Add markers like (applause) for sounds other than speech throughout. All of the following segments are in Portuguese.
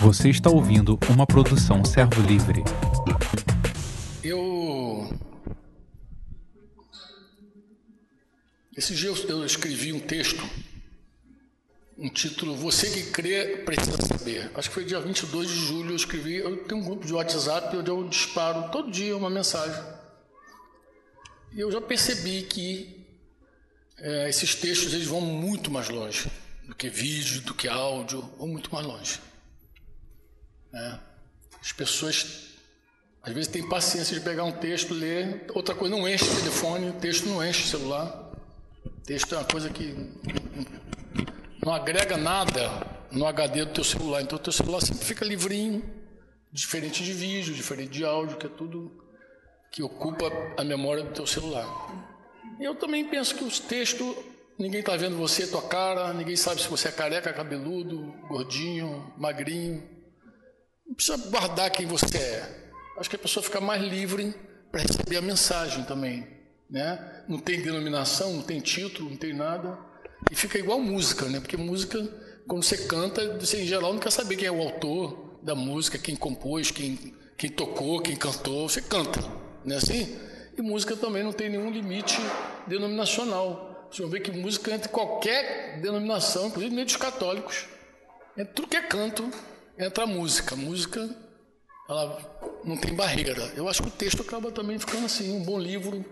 Você está ouvindo uma produção Servo Livre. Eu. Esse dia eu escrevi um texto, um título Você que crê precisa saber. Acho que foi dia 22 de julho eu escrevi. Eu tenho um grupo de WhatsApp onde eu disparo todo dia uma mensagem. E eu já percebi que é, esses textos eles vão muito mais longe do que vídeo, do que áudio, vão muito mais longe. É. As pessoas às vezes têm paciência de pegar um texto, ler, outra coisa não enche o telefone, texto não enche o celular. Texto é uma coisa que não agrega nada no HD do teu celular. Então o teu celular sempre fica livrinho, diferente de vídeo, diferente de áudio, que é tudo que ocupa a memória do teu celular. Eu também penso que os textos, ninguém está vendo você, tua cara, ninguém sabe se você é careca, cabeludo, gordinho, magrinho. Não precisa guardar quem você é. Acho que a pessoa fica mais livre para receber a mensagem também. Né? Não tem denominação, não tem título, não tem nada. E fica igual música, né? porque música, quando você canta, você em geral não quer saber quem é o autor da música, quem compôs, quem, quem tocou, quem cantou. Você canta, não é assim? E música também não tem nenhum limite denominacional. Vocês vão ver que música entra em qualquer denominação, inclusive meio dos católicos. É tudo que é canto, entra a música. A música, ela não tem barreira. Eu acho que o texto acaba também ficando assim, um bom livro.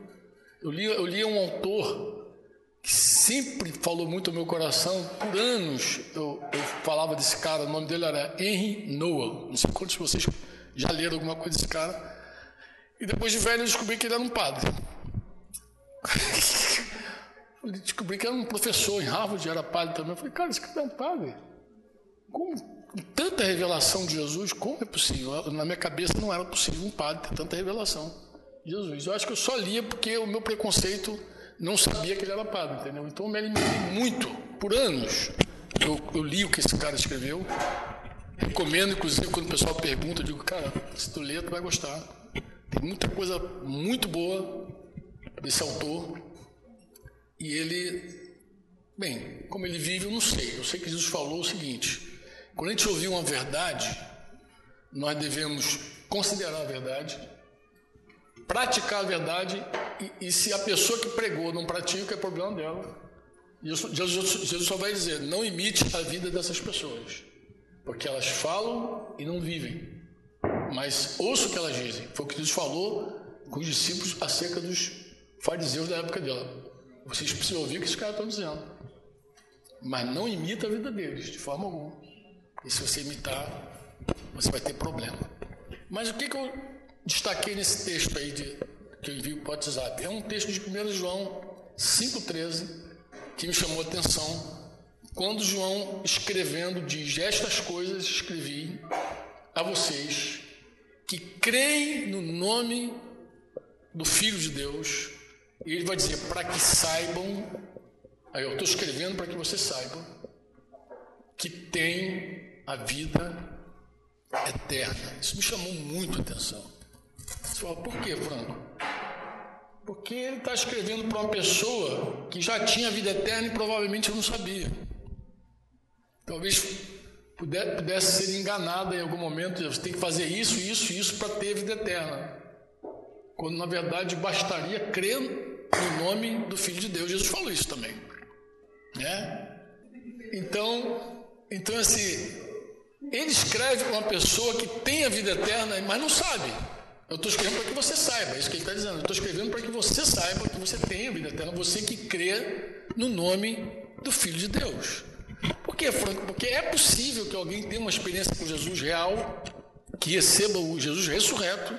Eu li, eu li um autor que sempre falou muito ao meu coração. Por anos eu, eu falava desse cara, o nome dele era Henry Noah. Não sei quantos de vocês já leram alguma coisa desse cara. E depois de velho eu descobri que ele era um padre. (laughs) descobri que era um professor em Harvard, era padre também. Eu falei, cara, esse cara é um padre. Como? Tanta revelação de Jesus, como é possível? Na minha cabeça não era possível um padre ter tanta revelação de Jesus. Eu acho que eu só lia porque o meu preconceito não sabia que ele era padre, entendeu? Então eu me alimentei muito, por anos. Eu, eu li o que esse cara escreveu. Recomendo, inclusive, quando o pessoal pergunta, eu digo, cara, se tu ler, tu vai gostar. Tem muita coisa muito boa desse autor. E ele, bem, como ele vive, eu não sei. Eu sei que Jesus falou o seguinte: quando a gente ouvir uma verdade, nós devemos considerar a verdade, praticar a verdade, e, e se a pessoa que pregou não pratica, é problema dela. Jesus, Jesus só vai dizer: não imite a vida dessas pessoas, porque elas falam e não vivem mas ouça o que elas dizem. Foi o que Jesus falou com os discípulos acerca dos fariseus da época dela. Vocês precisam ouvir o que esses caras estão dizendo. Mas não imita a vida deles, de forma alguma. E se você imitar, você vai ter problema. Mas o que, que eu destaquei nesse texto aí de, que eu envio para o WhatsApp? É um texto de 1 João 5,13 que me chamou a atenção. Quando João, escrevendo, diz: Estas coisas escrevi a vocês que creem no nome do Filho de Deus, e ele vai dizer para que saibam, aí eu estou escrevendo para que vocês saibam, que tem a vida eterna. Isso me chamou muito a atenção. Você fala, por que, Franco? Porque ele está escrevendo para uma pessoa que já tinha vida eterna e provavelmente não sabia. Talvez pudesse ser enganada em algum momento. Você tem que fazer isso, isso, isso para ter vida eterna. Quando na verdade bastaria crer no nome do Filho de Deus. Jesus falou isso também. Né? Então, então assim, ele escreve para uma pessoa que tem a vida eterna, mas não sabe. Eu estou escrevendo para que você saiba, é isso que ele está dizendo. Eu estou escrevendo para que você saiba que você tem a vida eterna, você que crê no nome do Filho de Deus. Por que, Franco? Porque é possível que alguém tenha uma experiência com Jesus real, que receba o Jesus ressurreto,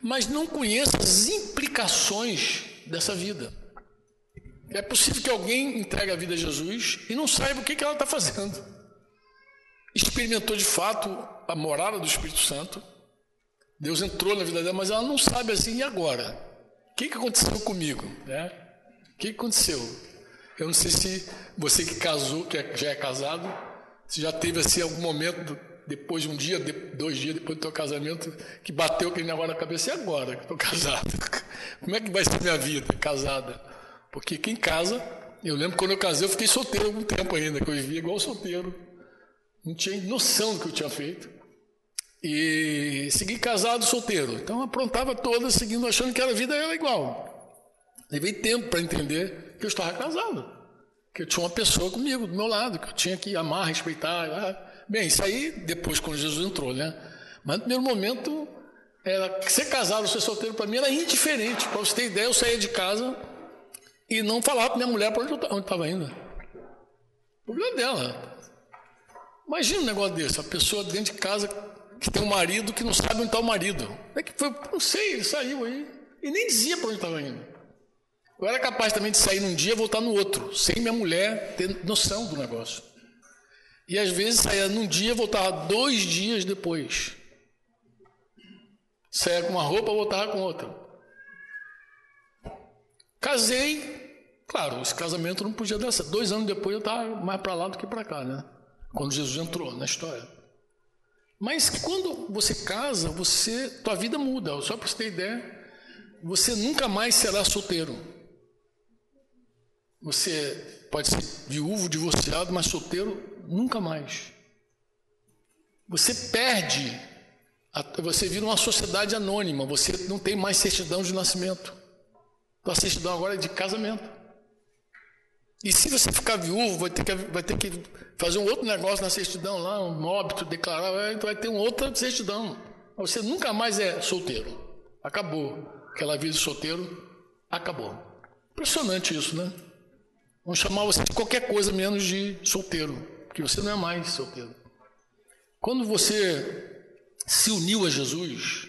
mas não conheça as implicações dessa vida. É possível que alguém entregue a vida a Jesus e não saiba o que, que ela está fazendo. Experimentou de fato a morada do Espírito Santo, Deus entrou na vida dela, mas ela não sabe assim, e agora? O que, que aconteceu comigo? Né? O que, que aconteceu? Eu não sei se você que casou, que é, já é casado, se já teve assim algum momento, depois de um dia, dois dias depois do teu casamento, que bateu aquele negócio na cabeça, e agora que estou casado? (laughs) Como é que vai ser minha vida casada? Porque quem casa, eu lembro quando eu casei, eu fiquei solteiro algum tempo ainda, que eu vivia igual solteiro. Não tinha noção do que eu tinha feito. E segui casado, solteiro. Então aprontava toda, seguindo, achando que a vida era igual. Levei tempo para entender que eu estava casado. Que eu tinha uma pessoa comigo, do meu lado, que eu tinha que amar, respeitar. Ah, bem, isso aí depois, quando Jesus entrou, né? Mas no primeiro momento, era, ser casado ser solteiro para mim era indiferente. Para você ter ideia, eu saía de casa e não falava para minha mulher para onde estava indo. O problema dela. Imagina um negócio desse, a pessoa dentro de casa que tem um marido que não sabe onde está o marido. É que foi, não sei, ele saiu aí e nem dizia para onde estava indo. Eu era capaz também de sair num dia e voltar no outro, sem minha mulher ter noção do negócio. E às vezes saía num dia e voltava dois dias depois. Saía com uma roupa, voltava com outra. Casei, claro, esse casamento não podia dar certo. Dois anos depois eu estava mais para lá do que para cá, né? Quando Jesus entrou na história. Mas quando você casa, você, tua vida muda. Só para você ter ideia, você nunca mais será solteiro. Você pode ser viúvo, divorciado, mas solteiro nunca mais. Você perde, você vira uma sociedade anônima, você não tem mais certidão de nascimento. Tua certidão agora é de casamento. E se você ficar viúvo, vai ter que, vai ter que fazer um outro negócio na certidão lá, um óbito, declarar, então vai ter uma outra certidão. Você nunca mais é solteiro. Acabou. Aquela vida de solteiro acabou. Impressionante isso, né? Vão chamar você de qualquer coisa menos de solteiro, porque você não é mais solteiro. Quando você se uniu a Jesus,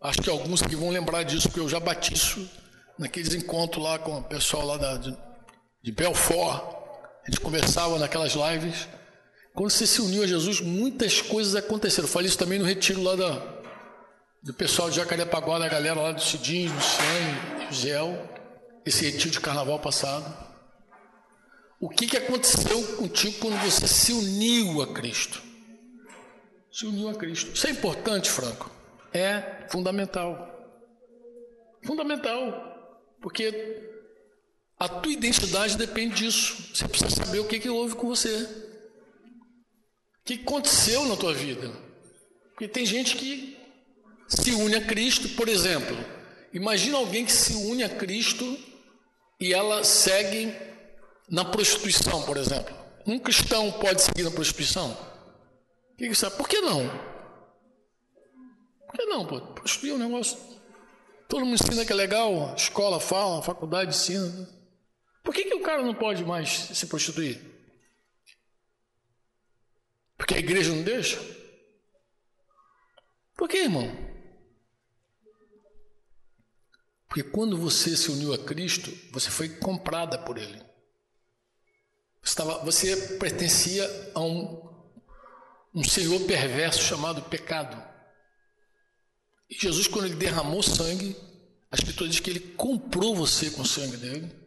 acho que alguns aqui vão lembrar disso, porque eu já bati isso naqueles encontros lá com o pessoal lá da, de Belfort. A gente conversava naquelas lives. Quando você se uniu a Jesus, muitas coisas aconteceram. Eu falei isso também no retiro lá da, do pessoal de Jacarepaguá, da galera lá do Cidinho, Luciane, Giel, esse retiro de carnaval passado. O que, que aconteceu contigo quando você se uniu a Cristo? Se uniu a Cristo. Isso é importante, Franco. É fundamental. Fundamental. Porque a tua identidade depende disso. Você precisa saber o que, que houve com você. O que aconteceu na tua vida. Porque tem gente que se une a Cristo, por exemplo. Imagina alguém que se une a Cristo e ela segue na prostituição, por exemplo. Um cristão pode seguir na prostituição? Por que não? Por que não, pô? Prostituir é um negócio. Todo mundo ensina que é legal, escola fala, faculdade ensina. Por que, que o cara não pode mais se prostituir? Porque a igreja não deixa? Por que, irmão? Porque quando você se uniu a Cristo, você foi comprada por Ele. Estava, você pertencia a um, um senhor perverso chamado pecado. E Jesus, quando ele derramou sangue, a Escritura diz que ele comprou você com o sangue dele,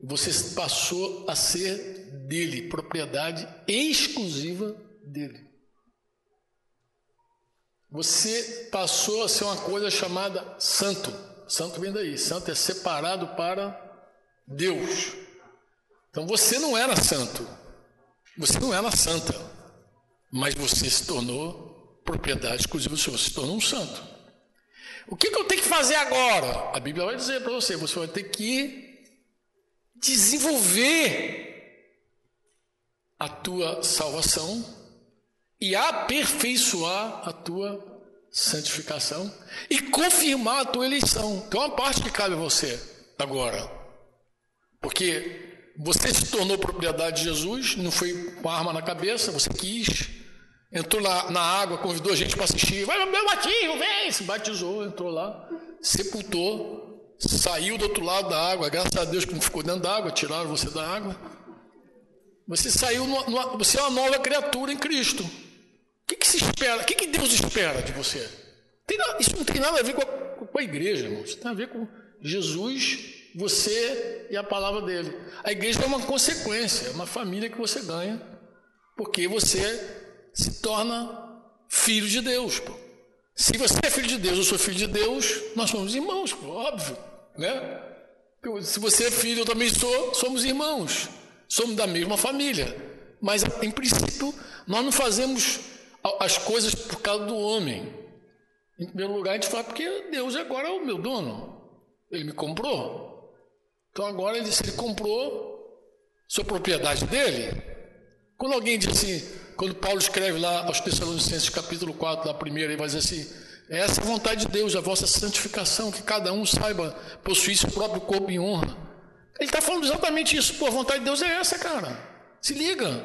você passou a ser dele, propriedade exclusiva dele. Você passou a ser uma coisa chamada santo. Santo vem daí. Santo é separado para Deus. Então você não era santo, você não era santa, mas você se tornou propriedade exclusiva do Senhor, você se tornou um santo. O que, que eu tenho que fazer agora? A Bíblia vai dizer para você: você vai ter que desenvolver a tua salvação e aperfeiçoar a tua santificação e confirmar a tua eleição. Tem uma parte que cabe a você agora. Porque você se tornou propriedade de Jesus, não foi com a arma na cabeça, você quis, entrou na, na água, convidou a gente para assistir, vai meu batismo, vem, se batizou, entrou lá, sepultou, saiu do outro lado da água, graças a Deus que não ficou dentro da água, tiraram você da água. Você saiu, no, no, você é uma nova criatura em Cristo. O que, que se espera? O que, que Deus espera de você? Tem, isso não tem nada a ver com a, com a igreja, irmão. Isso tem a ver com Jesus você e a palavra dele. A igreja é uma consequência, é uma família que você ganha, porque você se torna filho de Deus. Pô. Se você é filho de Deus, eu sou filho de Deus, nós somos irmãos, óbvio, né? Se você é filho, eu também sou, somos irmãos, somos da mesma família. Mas, em princípio, nós não fazemos as coisas por causa do homem. Em primeiro lugar, a gente fala porque Deus agora é o meu dono. Ele me comprou. Então agora ele, se ele comprou, sua propriedade dele. Quando alguém diz assim, quando Paulo escreve lá aos Tessalonicenses, capítulo 4, na primeira, ele vai dizer assim: essa é a vontade de Deus, a vossa santificação, que cada um saiba possuir seu próprio corpo em honra. Ele está falando exatamente isso. Pô, a vontade de Deus é essa, cara. Se liga.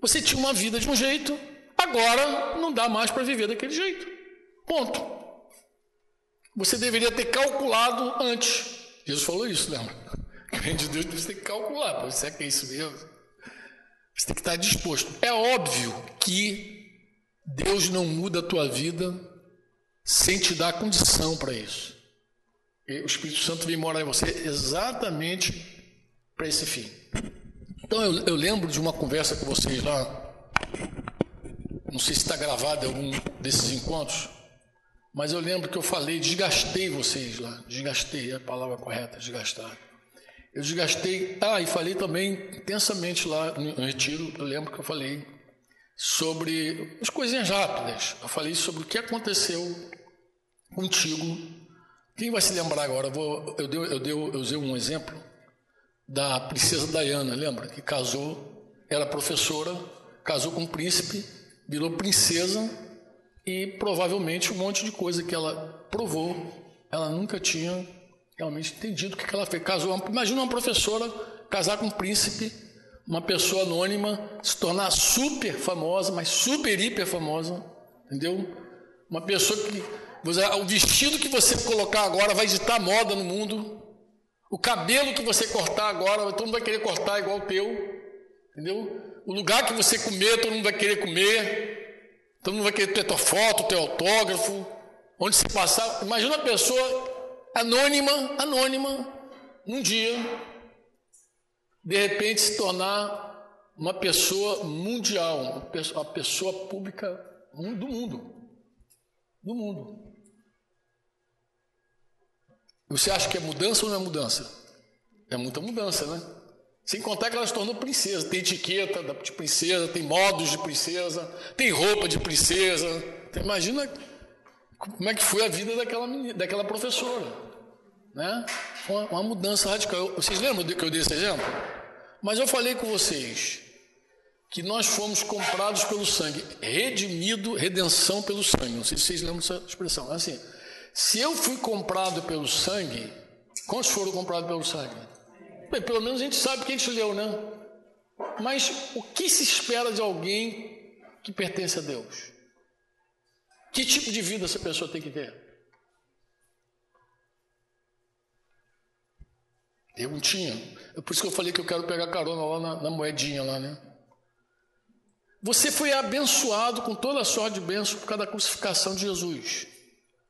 Você tinha uma vida de um jeito, agora não dá mais para viver daquele jeito. Ponto. Você deveria ter calculado antes. Jesus falou isso, lembra? (laughs) Reino de Deus você tem que calcular. Pô, será que é isso mesmo? Você tem que estar disposto. É óbvio que Deus não muda a tua vida sem te dar condição para isso. E o Espírito Santo vem morar em você exatamente para esse fim. Então eu, eu, lembro de uma conversa com vocês lá, não sei se está gravado em algum desses encontros, mas eu lembro que eu falei, desgastei vocês lá, desgastei, é a palavra correta, desgastar. Eu desgastei, ah, e falei também intensamente lá no retiro, eu lembro que eu falei sobre as coisinhas rápidas. Eu falei sobre o que aconteceu contigo. Quem vai se lembrar agora? Eu, eu, dei, eu, dei, eu usei um exemplo da princesa Diana, lembra? Que casou, era professora, casou com um príncipe, virou princesa e provavelmente um monte de coisa que ela provou, ela nunca tinha realmente entendido o que ela fez. Casou, imagina uma professora casar com um príncipe uma pessoa anônima se tornar super famosa, mas super hiper famosa, entendeu? Uma pessoa que o vestido que você colocar agora vai ditar moda no mundo, o cabelo que você cortar agora, todo mundo vai querer cortar igual o teu, entendeu? O lugar que você comer, todo mundo vai querer comer, todo mundo vai querer ter tua foto, teu autógrafo, onde se passar. Imagina uma pessoa anônima, anônima, num dia, de repente se tornar uma pessoa mundial, uma pessoa, uma pessoa pública do mundo. Do mundo. Você acha que é mudança ou não é mudança? É muita mudança, né? Sem contar que ela se tornou princesa. Tem etiqueta de princesa, tem modos de princesa, tem roupa de princesa. Então, imagina como é que foi a vida daquela, menina, daquela professora. Né? Uma, uma mudança radical. Vocês lembram que eu dei esse exemplo? Mas eu falei com vocês que nós fomos comprados pelo sangue, redimido, redenção pelo sangue. Não sei se vocês lembram dessa expressão. Assim, se eu fui comprado pelo sangue, quantos foram comprados pelo sangue? Bem, pelo menos a gente sabe que a gente leu, né? Mas o que se espera de alguém que pertence a Deus? Que tipo de vida essa pessoa tem que ter? Eu não tinha. É por isso que eu falei que eu quero pegar carona lá na, na moedinha lá, né? Você foi abençoado com toda a sorte de bênção por causa da crucificação de Jesus.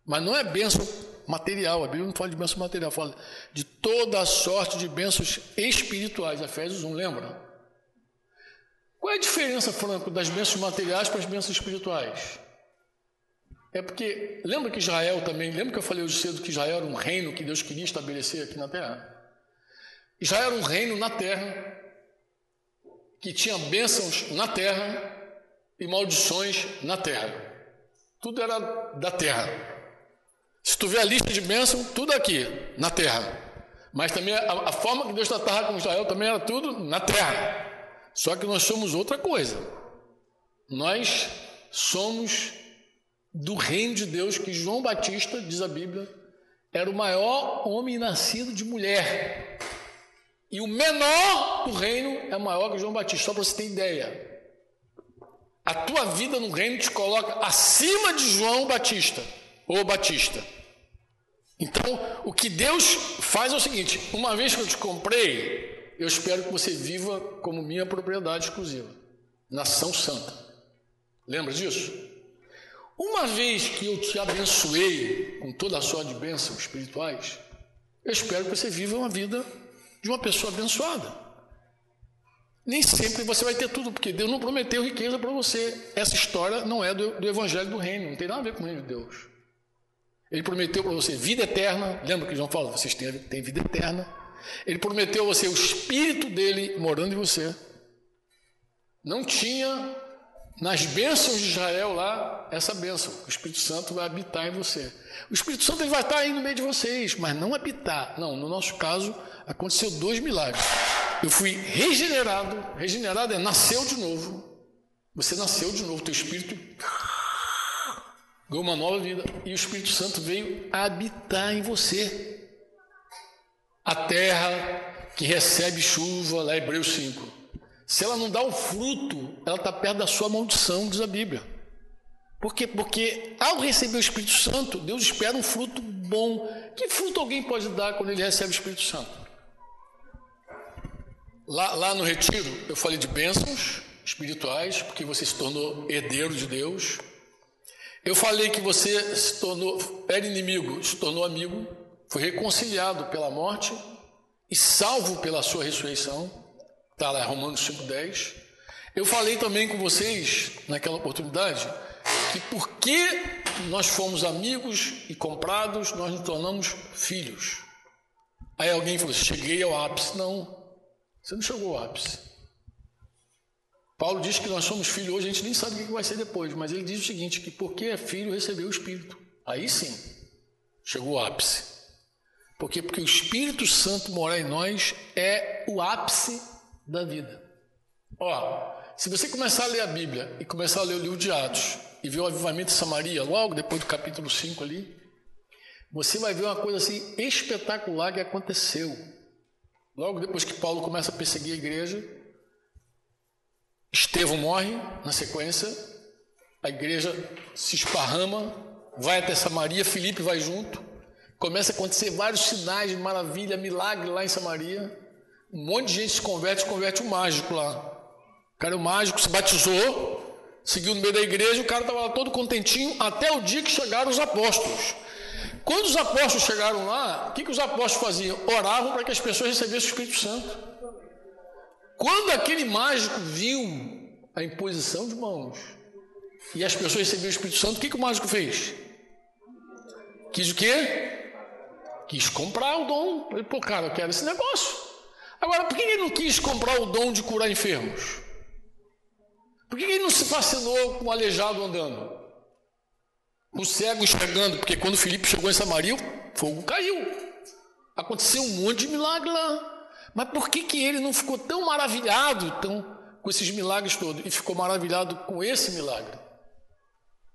Mas não é bênção material, a Bíblia não fala de bênção material, fala de toda a sorte de bênçãos espirituais. Efésios 1, lembra? Qual é a diferença, Franco, das bênçãos materiais para as bênçãos espirituais? É porque, lembra que Israel também, lembra que eu falei hoje cedo que Israel era um reino que Deus queria estabelecer aqui na terra? Já era um reino na terra, que tinha bênçãos na terra e maldições na terra. Tudo era da terra. Se tu vê a lista de bênçãos, tudo aqui, na terra. Mas também a, a forma que Deus tratava com Israel também era tudo na terra. Só que nós somos outra coisa. Nós somos do reino de Deus, que João Batista, diz a Bíblia, era o maior homem nascido de mulher. E o menor do reino é maior que João Batista, só para você ter ideia. A tua vida no reino te coloca acima de João Batista, ou Batista. Então, o que Deus faz é o seguinte: uma vez que eu te comprei, eu espero que você viva como minha propriedade exclusiva, nação santa. Lembra disso? Uma vez que eu te abençoei com toda a sorte de bênçãos espirituais, eu espero que você viva uma vida de uma pessoa abençoada. Nem sempre você vai ter tudo, porque Deus não prometeu riqueza para você. Essa história não é do, do, Evangelho do Reino, não tem nada a ver com o Reino de Deus. Ele prometeu para você vida eterna. Lembra que João fala? Vocês têm, têm vida eterna. Ele prometeu a você o Espírito dele morando em você. Não tinha nas bênçãos de Israel lá essa bênção. O Espírito Santo vai habitar em você. O Espírito Santo ele vai estar aí no meio de vocês, mas não habitar. Não, no nosso caso, aconteceu dois milagres. Eu fui regenerado. Regenerado é nasceu de novo. Você nasceu de novo, teu espírito ganhou uma nova vida e o Espírito Santo veio habitar em você. A terra que recebe chuva, lá Hebreus 5. Se ela não dá o fruto, ela está perto da sua maldição, diz a Bíblia. Por quê? Porque ao receber o Espírito Santo, Deus espera um fruto bom. Que fruto alguém pode dar quando ele recebe o Espírito Santo? Lá, lá no retiro, eu falei de bênçãos espirituais, porque você se tornou herdeiro de Deus. Eu falei que você se tornou, era inimigo, se tornou amigo, foi reconciliado pela morte e salvo pela sua ressurreição. Está lá, Romanos 5,10. Eu falei também com vocês, naquela oportunidade, que porque nós fomos amigos e comprados, nós nos tornamos filhos. Aí alguém falou: cheguei ao ápice. Não, você não chegou ao ápice. Paulo diz que nós somos filhos hoje, a gente nem sabe o que vai ser depois, mas ele diz o seguinte: que porque é filho, recebeu o Espírito. Aí sim, chegou ao ápice. Por quê? Porque o Espírito Santo morar em nós é o ápice da vida. Ó, se você começar a ler a Bíblia e começar a ler o livro de Atos, e ver o avivamento de Samaria, logo depois do capítulo 5 ali, você vai ver uma coisa assim espetacular que aconteceu. Logo depois que Paulo começa a perseguir a igreja, Estevão morre na sequência, a igreja se esparrama, vai até Samaria, Filipe vai junto, começa a acontecer vários sinais de maravilha, milagre lá em Samaria. Um monte de gente se converte, converte um mágico lá. O cara, o mágico, se batizou, seguiu no meio da igreja, o cara estava lá todo contentinho, até o dia que chegaram os apóstolos. Quando os apóstolos chegaram lá, o que, que os apóstolos faziam? Oravam para que as pessoas recebessem o Espírito Santo. Quando aquele mágico viu a imposição de mãos e as pessoas receberam o Espírito Santo, o que, que o mágico fez? Quis o quê? Quis comprar o dom. Ele, pô, cara, eu quero esse negócio. Agora, por que ele não quis comprar o dom de curar enfermos? Por que ele não se fascinou com o aleijado andando? O cego enxergando, porque quando Felipe chegou em Samaria, o fogo caiu. Aconteceu um monte de milagre lá. Mas por que, que ele não ficou tão maravilhado tão, com esses milagres todos e ficou maravilhado com esse milagre?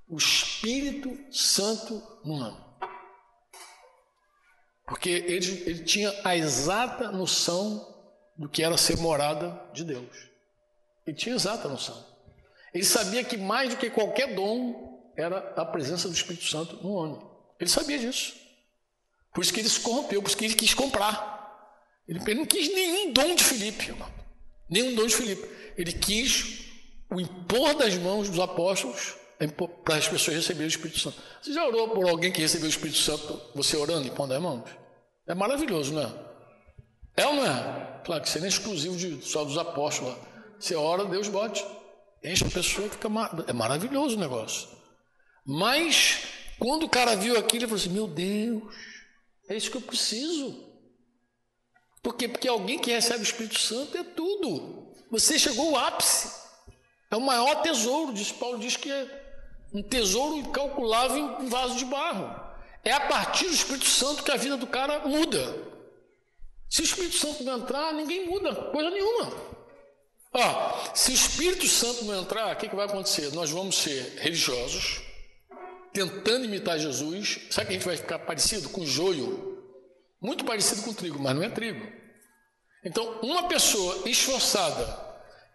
O Espírito Santo no ano. Porque ele, ele tinha a exata noção do que era ser morada de Deus. Ele tinha exata noção. Ele sabia que mais do que qualquer dom era a presença do Espírito Santo no homem. Ele sabia disso. Por isso que ele se corrompeu, por isso que ele quis comprar. Ele, ele não quis nenhum dom de Filipe, irmão. Nenhum dom de Filipe. Ele quis o impor das mãos dos apóstolos para as pessoas receberem o Espírito Santo. Você já orou por alguém que recebeu o Espírito Santo, você orando e pondo as mãos? É maravilhoso, não é? É ou não é? Claro que isso não é exclusivo de, só dos apóstolos. Você ora, Deus bote enche a pessoa, fica mar... é maravilhoso o negócio. Mas quando o cara viu aquilo, ele falou assim: Meu Deus, é isso que eu preciso. Por quê? Porque alguém que recebe o Espírito Santo é tudo. Você chegou ao ápice. É o maior tesouro. Diz, Paulo diz que é um tesouro incalculável em um vaso de barro. É a partir do Espírito Santo que a vida do cara muda. Se o Espírito Santo não entrar, ninguém muda, coisa nenhuma. Ó, se o Espírito Santo não entrar, o que, que vai acontecer? Nós vamos ser religiosos, tentando imitar Jesus. Sabe que a gente vai ficar parecido com joio? Muito parecido com trigo, mas não é trigo. Então, uma pessoa esforçada,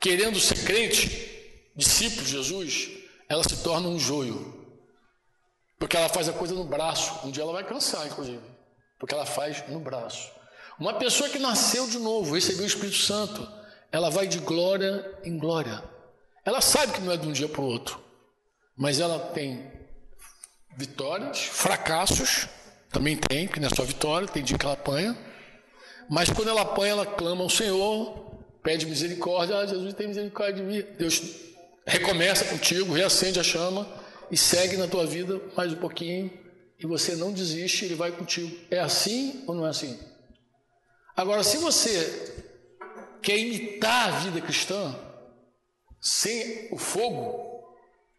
querendo ser crente, discípulo de Jesus, ela se torna um joio. Porque ela faz a coisa no braço. Um dia ela vai cansar, inclusive. Porque ela faz no braço. Uma pessoa que nasceu de novo, recebeu o Espírito Santo, ela vai de glória em glória. Ela sabe que não é de um dia para o outro, mas ela tem vitórias, fracassos, também tem, porque não é só vitória, tem dia que ela apanha. Mas quando ela apanha, ela clama ao Senhor, pede misericórdia, ah, Jesus tem misericórdia de mim. Deus recomeça contigo, reacende a chama e segue na tua vida mais um pouquinho e você não desiste, ele vai contigo. É assim ou não é assim? Agora, se você quer imitar a vida cristã, sem o fogo,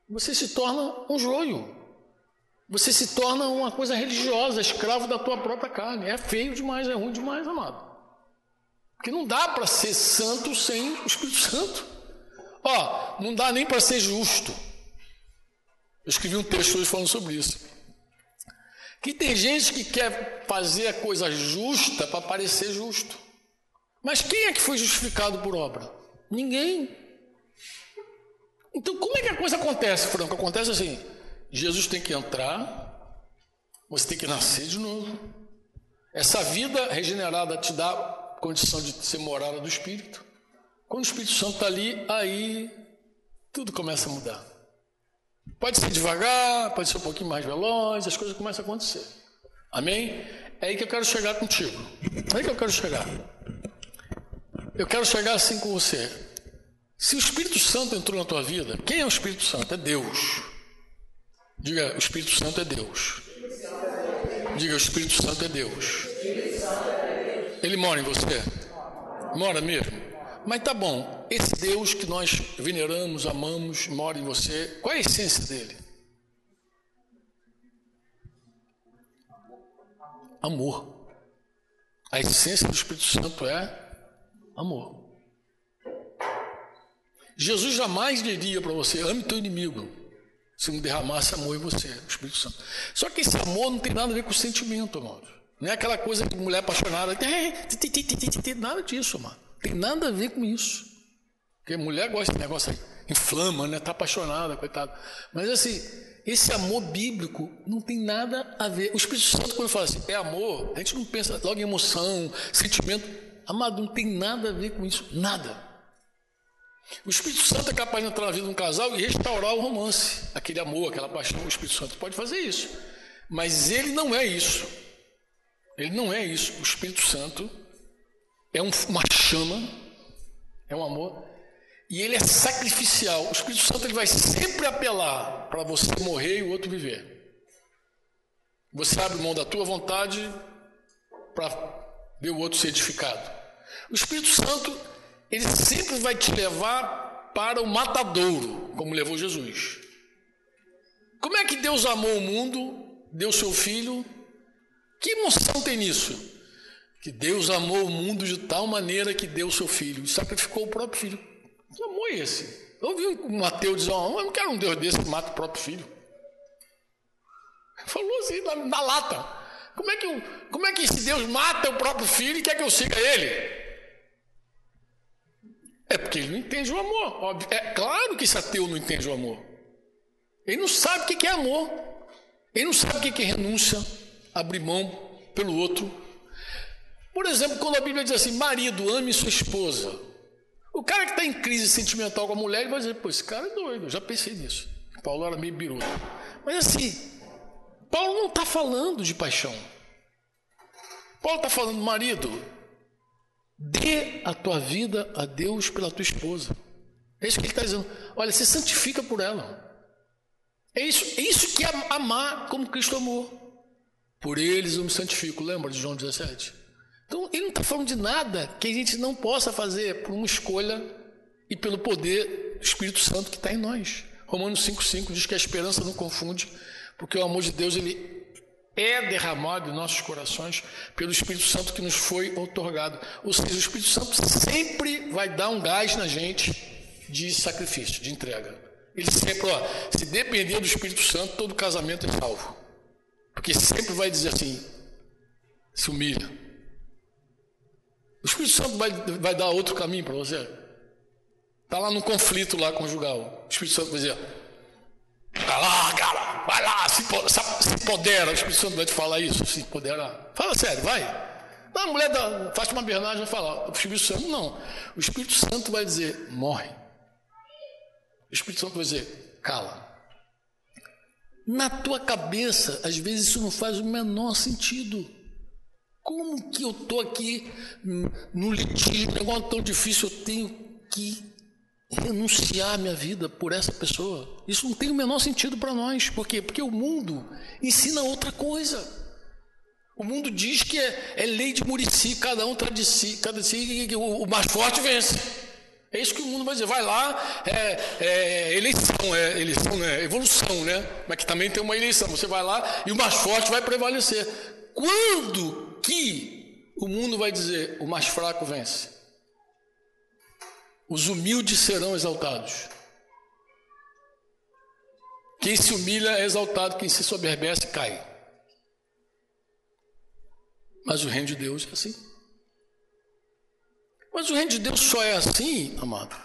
você se torna um joio. Você se torna uma coisa religiosa, escravo da tua própria carne. É feio demais, é ruim demais, amado. Porque não dá para ser santo sem o Espírito Santo. Ó, não dá nem para ser justo. Eu escrevi um texto hoje falando sobre isso. Que tem gente que quer fazer a coisa justa para parecer justo. Mas quem é que foi justificado por obra? Ninguém. Então, como é que a coisa acontece, Franco? Acontece assim: Jesus tem que entrar, você tem que nascer de novo. Essa vida regenerada te dá condição de ser morada do Espírito. Quando o Espírito Santo está ali, aí tudo começa a mudar. Pode ser devagar, pode ser um pouquinho mais veloz, as coisas começam a acontecer. Amém? É aí que eu quero chegar contigo. É aí que eu quero chegar. Eu quero chegar assim com você. Se o Espírito Santo entrou na tua vida, quem é o Espírito Santo? É Deus. Diga, o Espírito Santo é Deus. Diga, o Espírito Santo é Deus. Ele mora em você? Mora mesmo? Mas tá bom, esse Deus que nós veneramos, amamos, mora em você, qual é a essência dele? Amor. A essência do Espírito Santo é amor. Jesus jamais diria para você: ame teu inimigo, se não derramasse amor em você, o Espírito Santo. Só que esse amor não tem nada a ver com sentimento, amor. Não é aquela coisa de mulher apaixonada, (laughs) nada disso, mano. Tem nada a ver com isso. Porque mulher gosta desse negócio aí, inflama, né? Está apaixonada, coitado. Mas assim, esse amor bíblico não tem nada a ver. O Espírito Santo, quando fala assim, é amor, a gente não pensa logo em emoção, sentimento. Amado, não tem nada a ver com isso, nada. O Espírito Santo é capaz de entrar na vida de um casal e restaurar o romance, aquele amor, aquela paixão. O Espírito Santo pode fazer isso. Mas ele não é isso. Ele não é isso. O Espírito Santo é um, uma chama, é um amor, e ele é sacrificial. O Espírito Santo ele vai sempre apelar para você morrer e o outro viver. Você abre mão da tua vontade para ver o outro ser edificado. O Espírito Santo ele sempre vai te levar para o matadouro, como levou Jesus. Como é que Deus amou o mundo, deu seu filho? Que emoção tem nisso? Que Deus amou o mundo de tal maneira que deu seu filho e sacrificou o próprio filho. Que amor é esse? Eu ouvi um Mateus dizer: Eu não quero um Deus desse que mata o próprio filho. Falou assim, na, na lata. Como é, que eu, como é que esse Deus mata o próprio filho e quer que eu siga ele? É porque ele não entende o amor. Óbvio. É claro que esse ateu não entende o amor. Ele não sabe o que é amor. Ele não sabe o que é renúncia, abrir mão pelo outro. Por exemplo, quando a Bíblia diz assim: marido, ame sua esposa. O cara que está em crise sentimental com a mulher, ele vai dizer: pô, esse cara é doido. Eu já pensei nisso. Paulo era meio biruta. Mas assim, Paulo não está falando de paixão. Paulo está falando, marido, Dê a tua vida a Deus pela tua esposa. É isso que ele está dizendo. Olha, se santifica por ela. É isso, é isso que é amar como Cristo amou. Por eles eu me santifico. Lembra de João 17? Então, ele não está falando de nada que a gente não possa fazer por uma escolha e pelo poder do Espírito Santo que está em nós. Romanos 5,5 diz que a esperança não confunde, porque o amor de Deus ele é derramado em nossos corações pelo Espírito Santo que nos foi otorgado. Ou seja, o Espírito Santo sempre vai dar um gás na gente de sacrifício, de entrega. Ele sempre, ó, se depender do Espírito Santo, todo casamento é salvo. Porque sempre vai dizer assim: se humilha. O Espírito Santo vai, vai dar outro caminho para você. Está lá no conflito lá conjugal. O Espírito Santo vai dizer: Tá lá, cara, vai lá, se, se empodera. O Espírito Santo vai te falar isso, se empoderar. Fala sério, vai. a mulher da Fátima Bernardes vai falar. O Espírito Santo não. O Espírito Santo vai dizer, morre. O Espírito Santo vai dizer, cala. Na tua cabeça, às vezes isso não faz o menor sentido. Como que eu estou aqui no litígio, um negócio tão difícil, eu tenho que renunciar minha vida por essa pessoa. Isso não tem o menor sentido para nós. Por quê? Porque o mundo ensina outra coisa. O mundo diz que é, é lei de Murici, cada um traz de si, cada si, o, o mais forte vence. É isso que o mundo vai dizer. Vai lá, é, é eleição, é eleição, né? evolução, né? Mas que também tem uma eleição. Você vai lá e o mais forte vai prevalecer. Quando que o mundo vai dizer o mais fraco vence? Os humildes serão exaltados. Quem se humilha é exaltado, quem se soberbece cai. Mas o reino de Deus é assim. Mas o reino de Deus só é assim, amado,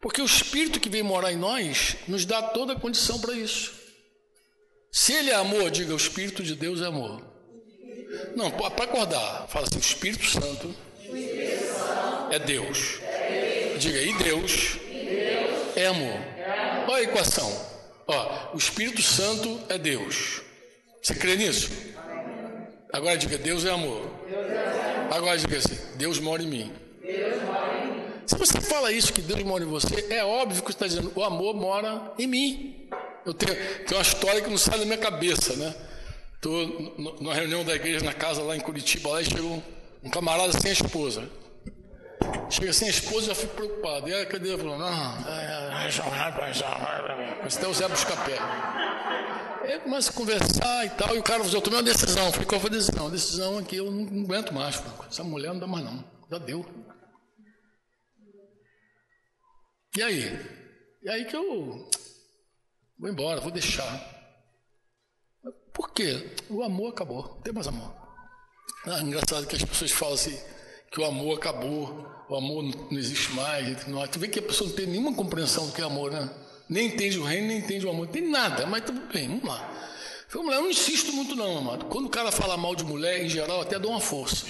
porque o Espírito que vem morar em nós nos dá toda a condição para isso. Se ele é amor, diga: o Espírito de Deus é amor. Não, para acordar, fala assim: o Espírito Santo é Deus. Diga: e Deus é amor. Olha a equação. Ó, o Espírito Santo é Deus. Você crê nisso? Agora diga: Deus é amor. Agora diga assim: Deus mora em mim. Se você fala isso, que Deus mora em você, é óbvio que você está dizendo, o amor mora em mim. Eu tenho, tenho uma história que não sai da minha cabeça, né? Estou numa reunião da igreja na casa lá em Curitiba, lá e chegou um camarada sem a esposa. Chega sem a esposa, já fico preocupado. E aí, cadê? Eu falando, ah, mas até o Zé Buscapé. Aí começa a conversar e tal, e o cara falou, eu tomei uma decisão. Falei, qual foi a decisão? A decisão é que eu não, não aguento mais, essa mulher não dá mais não, já deu. E aí? E aí que eu vou embora, vou deixar. Por quê? O amor acabou, não tem mais amor. Ah, engraçado que as pessoas falam assim, que o amor acabou, o amor não existe mais. Não, tu vê que a pessoa não tem nenhuma compreensão do que é amor, né? Nem entende o reino, nem entende o amor, não tem nada, mas tudo bem, vamos lá. Eu não insisto muito não, amado. Quando o cara fala mal de mulher, em geral, até dou uma força.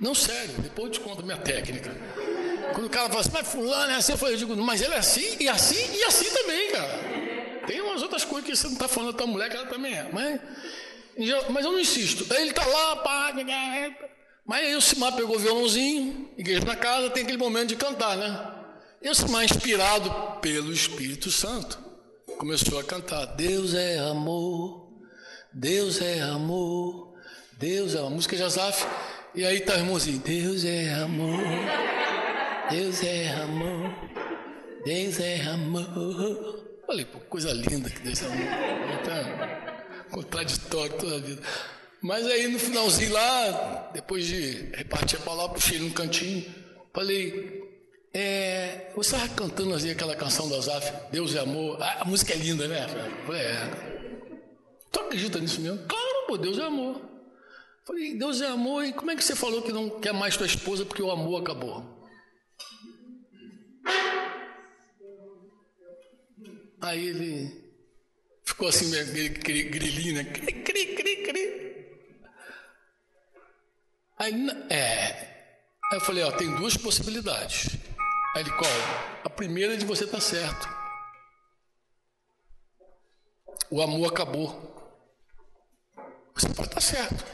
Não, sério, depois eu te conto a minha técnica. Quando o cara fala assim, mas fulano é assim, eu, falei, eu digo, mas ele é assim, e assim, e assim também, cara. Tem umas outras coisas que você não está falando da tua mulher, que ela também é. Mas, mas eu não insisto. Ele está lá, pá, mas aí o Simar pegou o violãozinho, igreja na casa, tem aquele momento de cantar, né? E o Simar, inspirado pelo Espírito Santo, começou a cantar: Deus é amor, Deus é amor, Deus é amor. Música de Azaf. E aí tá o irmãozinho: Deus é amor. Deus é amor, Deus é amor. Falei, pô, coisa linda que Deus amor. Tá contraditório toda a vida. Mas aí no finalzinho lá, depois de repartir a palavra, puxei num cantinho, falei, é, você estava cantando assim aquela canção do Azaf, Deus é amor. Ah, a música é linda, né? Falei, é. Tu acredita nisso mesmo? Claro, pô, Deus é amor. Falei, Deus é amor, e como é que você falou que não quer mais tua esposa porque o amor acabou? Aí ele ficou assim, grilinho, né? Cri, cri, cri, cri. Aí, é. Aí eu falei, ó, tem duas possibilidades. Aí ele, qual? A primeira é de você estar tá certo. O amor acabou. Você pode estar tá certo.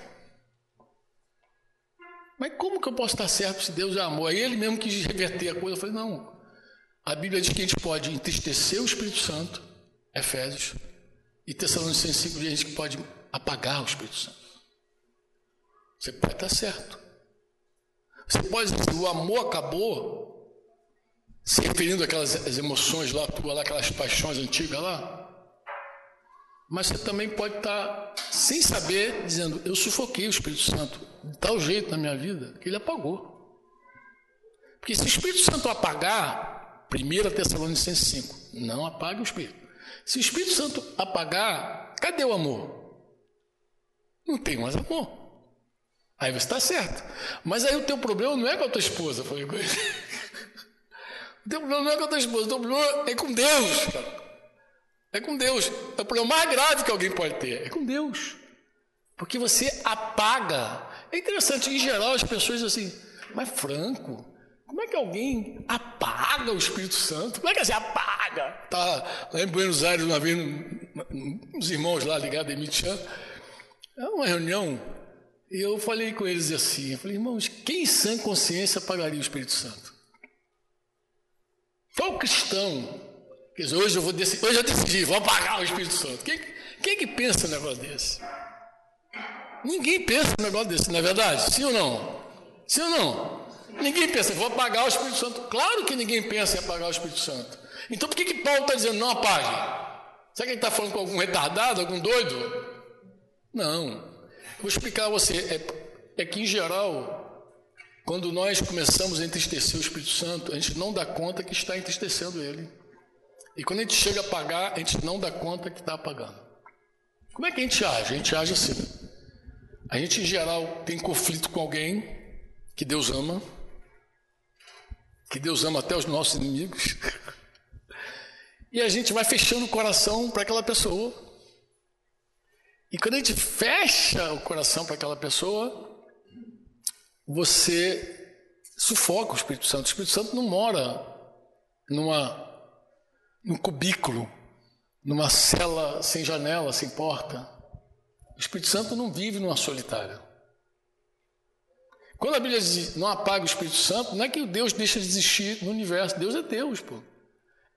Mas como que eu posso estar certo se Deus é amor? Aí ele mesmo quis reverter a coisa. Eu falei, não. A Bíblia diz que a gente pode entristecer o Espírito Santo, Efésios, e Tessalonicenses 5 diz a gente que pode apagar o Espírito Santo. Você pode estar certo. Você pode dizer, o amor acabou, se referindo àquelas emoções lá, lá, aquelas paixões antigas lá. Mas você também pode estar, sem saber, dizendo, eu sufoquei o Espírito Santo de tal jeito na minha vida que ele apagou. Porque se o Espírito Santo apagar, 1 Tessalonicenses 5. Não apague o Espírito. Se o Espírito Santo apagar, cadê o amor? Não tem mais amor. Aí você está certo. Mas aí o teu problema não é com a tua esposa. Foi ele. (laughs) O teu problema não é com a tua esposa, o teu problema é com Deus. É com Deus. É o problema mais grave que alguém pode ter. É com Deus. Porque você apaga. É interessante, em geral, as pessoas assim, mas Franco, como é que alguém apaga o Espírito Santo? Como é que você apaga? Tá lá em Buenos Aires uma vez, uns irmãos lá ligados a Emitian, é uma reunião, e eu falei com eles assim, eu falei, irmãos, quem em sã consciência apagaria o Espírito Santo? Qual cristão? Quer dizer, hoje eu vou decidir, hoje eu decidi, vou apagar o Espírito Santo. Quem, quem que pensa um negócio desse? Ninguém pensa um negócio desse, não é verdade? Sim ou não? Sim ou não? Ninguém pensa, vou apagar o Espírito Santo. Claro que ninguém pensa em apagar o Espírito Santo. Então por que, que Paulo está dizendo não apague? Será que ele está falando com algum retardado, algum doido? Não. Vou explicar a você. É, é que, em geral, quando nós começamos a entristecer o Espírito Santo, a gente não dá conta que está entristecendo ele. E quando a gente chega a apagar, a gente não dá conta que está apagando. Como é que a gente age? A gente age assim. A gente, em geral, tem conflito com alguém que Deus ama, que Deus ama até os nossos inimigos, e a gente vai fechando o coração para aquela pessoa. E quando a gente fecha o coração para aquela pessoa, você sufoca o Espírito Santo. O Espírito Santo não mora numa num cubículo, numa cela sem janela, sem porta. O Espírito Santo não vive numa solitária. Quando a Bíblia diz não apaga o Espírito Santo, não é que Deus deixa de existir no universo. Deus é Deus, pô.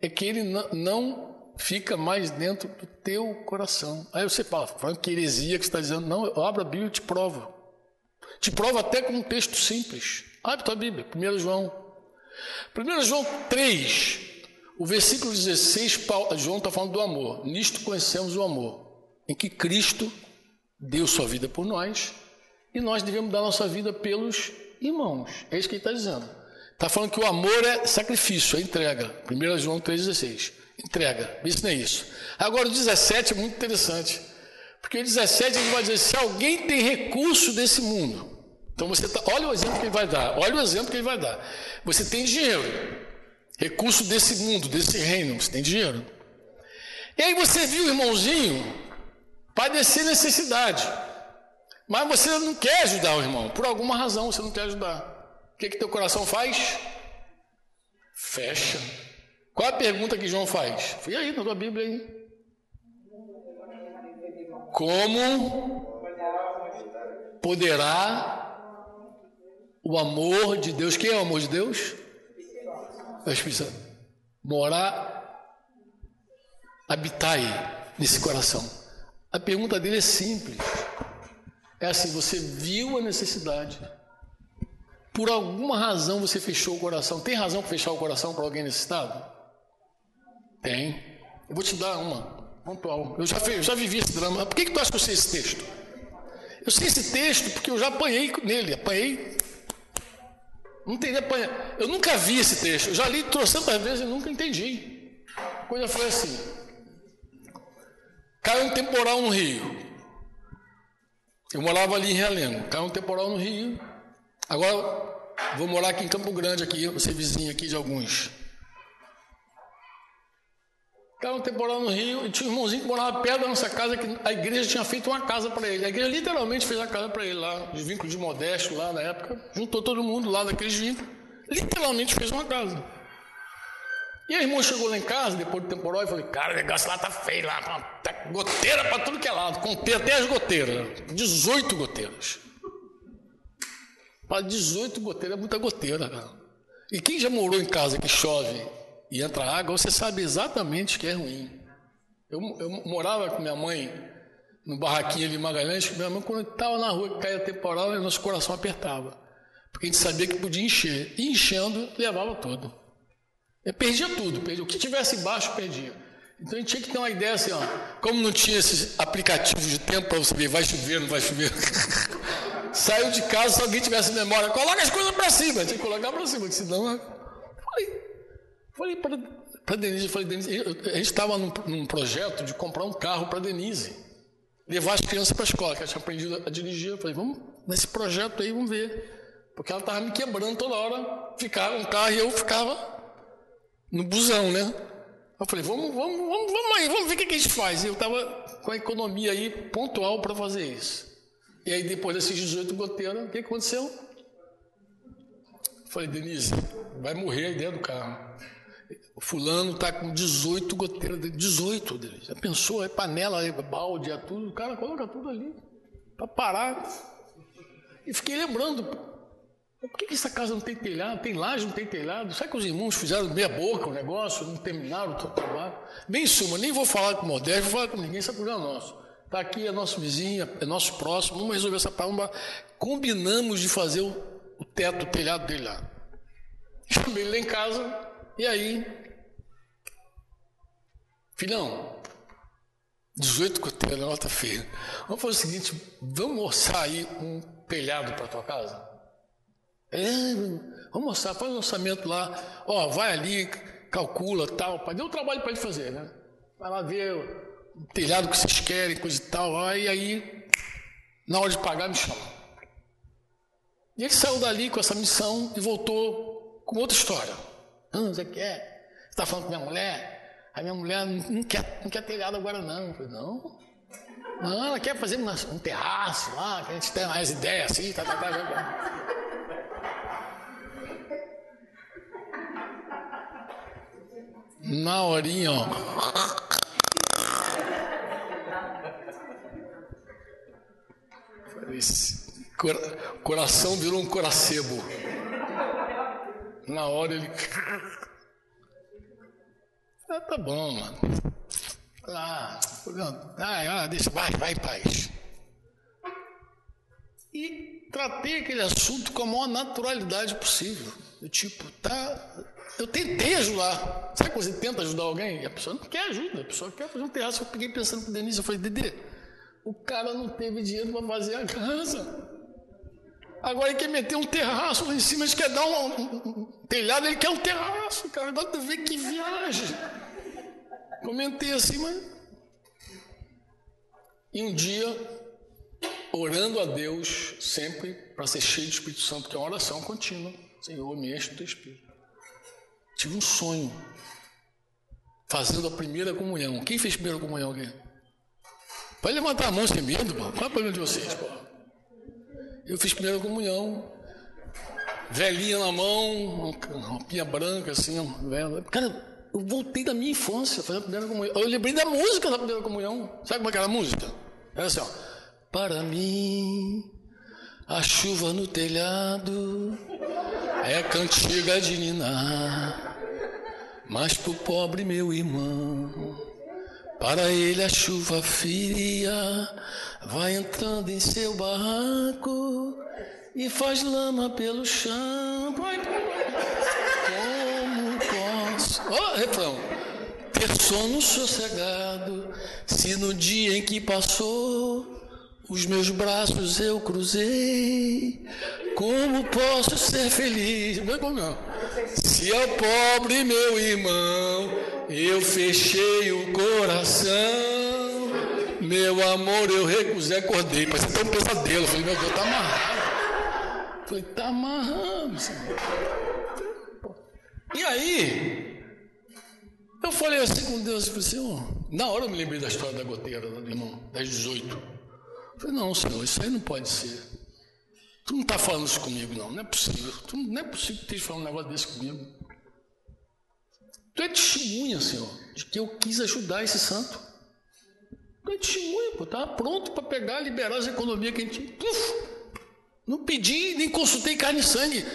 É que ele não fica mais dentro do teu coração. Aí você fala, Frank, que heresia que está dizendo. Não, eu abro a Bíblia e te provo. Te provo até com um texto simples. Abre tua Bíblia, 1 João. 1 João 3, o versículo 16, Paulo, João está falando do amor. Nisto conhecemos o amor, em que Cristo deu sua vida por nós e nós devemos dar nossa vida pelos irmãos. É isso que ele está dizendo. Está falando que o amor é sacrifício, é entrega. 1 João 3,16. Entrega. Isso não é isso. Agora o 17 é muito interessante. Porque o 17 ele vai dizer: se alguém tem recurso desse mundo, então você tá, olha o exemplo que ele vai dar, olha o exemplo que ele vai dar. Você tem dinheiro, recurso desse mundo, desse reino, você tem dinheiro. E aí você viu o irmãozinho padecer necessidade. Mas você não quer ajudar o irmão, por alguma razão você não quer ajudar. O que, que teu coração faz? Fecha. Qual a pergunta que João faz? Fui aí na tua Bíblia aí. Como poderá o amor de Deus, quem é o amor de Deus? O Espírito. Morar, habitar aí, nesse coração. A pergunta dele é simples. É assim: você viu a necessidade. Por alguma razão você fechou o coração. Tem razão para fechar o coração para alguém necessitado? Tem. Eu vou te dar uma pontual. Eu já, eu já vivi esse drama. Por que, que tu acha que eu sei esse texto? Eu sei esse texto porque eu já apanhei nele. Apanhei. Não teria apanhar. Eu nunca vi esse texto. Eu já li trocentas vezes e nunca entendi. A coisa foi assim. Caiu um temporal no Rio. Eu morava ali em Realengo. Caiu um temporal no Rio. Agora vou morar aqui em Campo Grande, aqui, vou ser vizinho aqui de alguns. Caiu um temporal no Rio e tinha um irmãozinho que morava perto da nossa casa, que a igreja tinha feito uma casa para ele. A igreja literalmente fez a casa para ele lá, de vínculo de modesto lá na época. Juntou todo mundo lá daqueles vínculos. Literalmente fez uma casa. E a irmã chegou lá em casa, depois do temporal, e falei, cara, o negócio lá tá feio, lá, tá goteira para tudo que é lado, contei até as goteiras, 18 goteiras. Para 18 goteiras é muita goteira, cara. E quem já morou em casa que chove e entra água, você sabe exatamente que é ruim. Eu, eu morava com minha mãe no barraquinho ali em Magalhães, minha mãe, quando estava na rua, caía temporal, nosso coração apertava. Porque a gente sabia que podia encher. E enchendo, levava tudo. Eu perdia tudo, perdia. o que tivesse embaixo, perdia. Então a gente tinha que ter uma ideia assim, ó, como não tinha esses aplicativos de tempo para você ver, vai chover, não vai chover. (laughs) Saiu de casa, se alguém tivesse memória, coloca as coisas para cima, tinha que colocar para cima, senão. Falei, falei para Denise, falei, Denise, a gente estava num, num, projeto de comprar um carro para Denise, levar as crianças para a escola, que ela tinha aprendido a dirigir. Eu falei, vamos nesse projeto aí, vamos ver. Porque ela estava me quebrando toda hora, ficava um carro e eu ficava no busão, né? Eu falei, vamos, vamos, vamos, vamos aí, vamos ver o que, a gente faz. E eu estava com a economia aí pontual para fazer isso. E aí depois desses 18 goteiros, o que aconteceu? Eu falei, Denise, vai morrer aí dentro do carro. Fulano está com 18 goteiras, 18 deles. Já pensou, é panela, é balde, é tudo, o cara coloca tudo ali para parar. E fiquei lembrando, por que, que essa casa não tem telhado? Tem laje, não tem telhado? Sabe que os irmãos fizeram meia boca o negócio, não terminaram o trabalho? Bem em suma, nem vou falar com o Modesto, vou falar com ninguém, esse é problema nosso. Está aqui, é nosso vizinho, é nosso próximo, vamos resolver essa palma. Combinamos de fazer o, teto, o telhado dele lá. Chamei ele lá em casa, e aí, filhão, 18 coteiras, nota feia. Vamos fazer o seguinte, vamos orçar aí um telhado para tua casa? É, vamos mostrar, faz um orçamento lá, ó, vai ali, calcula, tal, deu um trabalho para ele fazer, né? Vai lá ver o telhado que vocês querem, coisa e tal, aí, aí, na hora de pagar, me chama. E ele saiu dali com essa missão e voltou com outra história. Ah, você quer? Você está falando com minha mulher? A minha mulher não quer, não quer telhado agora, não. Eu falei, não. Não, ela quer fazer um terraço lá, que a gente tem mais ideias assim, tá, tá, tá, tá. Na horinha, ó. Coração virou um coracebo. Na hora ele. Ah, tá bom, mano. Ah, ah, deixa, vai, vai, paz. E tratei aquele assunto com a maior naturalidade possível. Tipo, tá. Eu tentei ajudar. Sabe quando você tenta ajudar alguém? E a pessoa não quer ajuda, a pessoa quer fazer um terraço. Eu peguei pensando com o Denise, eu falei, Dedê, o cara não teve dinheiro para fazer a casa. Agora ele quer meter um terraço lá em cima, ele quer dar um, um, um telhado, ele quer um terraço, cara. Agora tu vê que viagem. Comentei assim, mas. E um dia, orando a Deus, sempre para ser cheio do Espírito Santo, que é uma oração contínua. Senhor, me enche do teu Espírito. Tive um sonho, fazendo a primeira comunhão. Quem fez a primeira comunhão aqui? Pode levantar a mão sem medo, pô. Qual é o problema de vocês, pô? Eu fiz primeira comunhão, velhinha na mão, roupinha branca, assim, velha. Cara, eu voltei da minha infância fazendo a primeira comunhão. Eu lembrei da música da primeira comunhão. Sabe como é que era a música? Era assim, ó. Para mim, a chuva no telhado é cantiga de ninar, mas pro pobre meu irmão, para ele a chuva fria vai entrando em seu barraco e faz lama pelo chão. Como posso? Ó, oh, refrão. Ter sono sossegado, se no dia em que passou os meus braços eu cruzei, como posso ser feliz? Não é bom não. Se ao pobre meu irmão eu fechei o coração, meu amor, eu recusei, acordei. Parece até um pesadelo. falei, meu Deus, tá amarrado. falei, tá amarrado, senhor. E aí, eu falei assim com Deus, eu Senhor, na hora eu me lembrei da história da goteira, do irmão, das 18. Eu falei, não, Senhor, isso aí não pode ser. Tu não está falando isso comigo, não. Não é possível. Tu, não é possível que esteja falando um negócio desse comigo. Tu é testemunha, Senhor, de que eu quis ajudar esse santo. É testemunha, pô, estava pronto para pegar, liberar as economias que a gente. Puf, não pedi, nem consultei carne e sangue,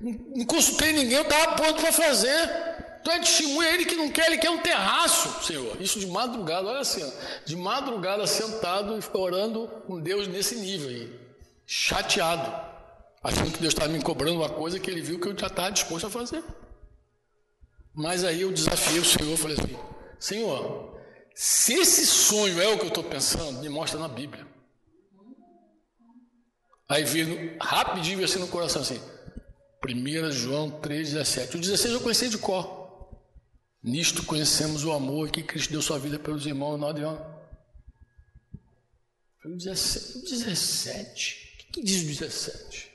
não consultei ninguém, eu estava pronto para fazer. Tu é testemunha, ele que não quer, ele quer um terraço, Senhor. Isso de madrugada, olha assim, de madrugada sentado e orando com Deus nesse nível aí, chateado, achando que Deus estava me cobrando uma coisa que ele viu que eu já estava disposto a fazer. Mas aí eu desafiei o Senhor, falei assim: Senhor, se esse sonho é o que eu estou pensando, me mostra na Bíblia. Aí veio rapidinho assim no coração assim. 1 João 3,17. O 16 eu conheci de cor. Nisto conhecemos o amor que Cristo deu sua vida pelos irmãos. Não adianta. O 17. O 17. O que, diz o 17?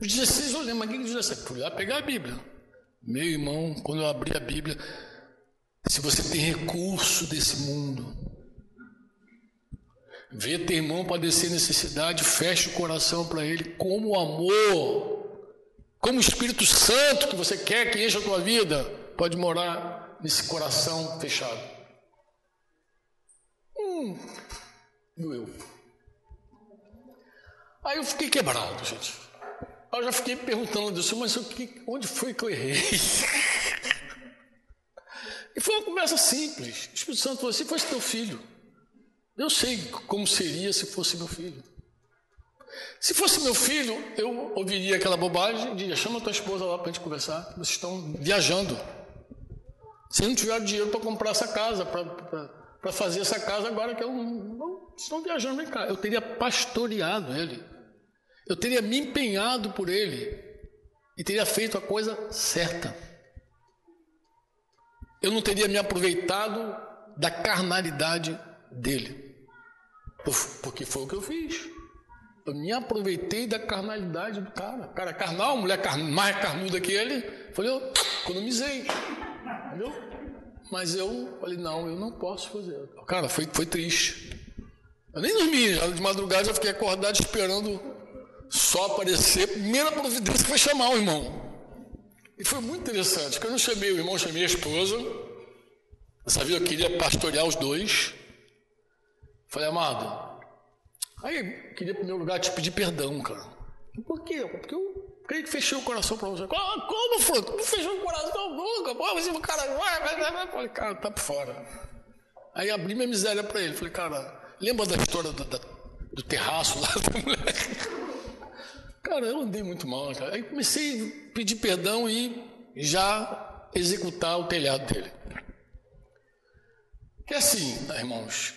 O 16 eu lembro, mas o que diz o 17? Fui lá pegar a Bíblia. Meu irmão, quando eu abri a Bíblia, se você tem recurso desse mundo, vê teu irmão padecer necessidade, feche o coração para ele, como o amor, como o Espírito Santo que você quer que encha a tua vida, pode morar nesse coração fechado. Hum, doeu. Aí eu fiquei quebrado, gente. Eu já fiquei perguntando a mas onde foi que eu errei? (laughs) E foi uma conversa simples. O Espírito Santo falou: se fosse teu filho, eu sei como seria se fosse meu filho. Se fosse meu filho, eu ouviria aquela bobagem e diria: chama tua esposa lá para a gente conversar. Vocês estão viajando. Se não tiver dinheiro para comprar essa casa, para fazer essa casa, agora que eu não, estão viajando, vem cá. Eu teria pastoreado ele. Eu teria me empenhado por ele e teria feito a coisa certa. Eu não teria me aproveitado da carnalidade dele. Porque foi o que eu fiz. Eu me aproveitei da carnalidade do cara. Cara carnal, mulher car... mais carnuda que ele. Falei, eu economizei. Entendeu? Mas eu falei, não, eu não posso fazer. Cara, foi, foi triste. Eu nem dormi, de madrugada já fiquei acordado esperando só aparecer. Primeira providência foi chamar o irmão. E foi muito interessante, porque eu não chamei o irmão, chamei a esposa. Dessa vez eu queria pastorear os dois. Falei, amado, aí queria, em primeiro lugar, te pedir perdão, cara. Por quê? Porque eu creio que fechei o coração para você. Ah, como, Franco? Não fechou o coração nunca? Pô, você, cara vai. Falei, cara, tá por fora. Aí abri minha miséria para ele. Falei, cara, lembra da história do, da, do terraço lá da mulher? Cara, eu andei muito mal, cara. Aí comecei a pedir perdão e já executar o telhado dele. Que assim, né, irmãos,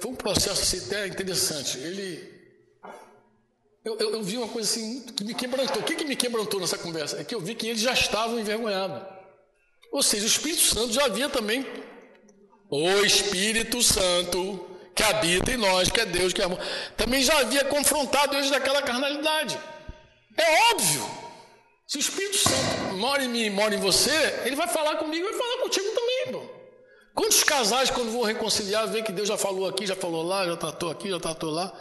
foi um processo assim, até interessante. Ele. Eu, eu, eu, vi uma coisa assim que me quebrantou. O que, que me quebrantou nessa conversa? É que eu vi que eles já estavam envergonhados. Ou seja, o Espírito Santo já havia também. O Espírito Santo que habita em nós, que é Deus, que é amor, também já havia confrontado eles daquela carnalidade. É óbvio. Se o Espírito Santo mora em mim, mora em você, ele vai falar comigo e vai falar contigo também, irmão. Quantos casais, quando vão reconciliar, vê que Deus já falou aqui, já falou lá, já tratou aqui, já tratou lá.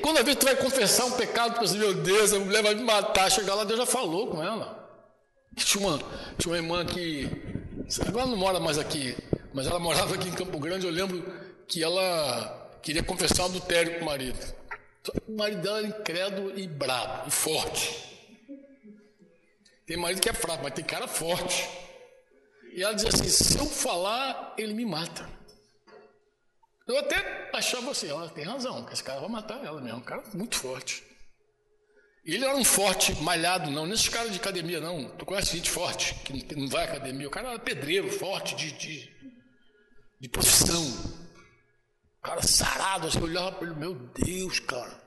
Quando a vez tu vai confessar um pecado, tu pensa, meu Deus, a mulher vai me matar, chegar lá, Deus já falou com ela. Tinha uma, tinha uma irmã que, agora não mora mais aqui, mas ela morava aqui em Campo Grande, eu lembro que ela queria confessar adultério com o marido. O marido dela era incrédulo e brabo, e forte. Tem marido que é fraco, mas tem cara forte. E ela dizia assim: se eu falar, ele me mata. Eu até achava assim: ela tem razão, que esse cara vai matar ela mesmo. Um cara muito forte. E ele era um forte malhado, não, nesses caras de academia, não. Tu conhece gente forte, que não vai à academia. O cara era pedreiro, forte, de, de, de profissão cara sarado, assim, eu olhava para ele, meu Deus, cara,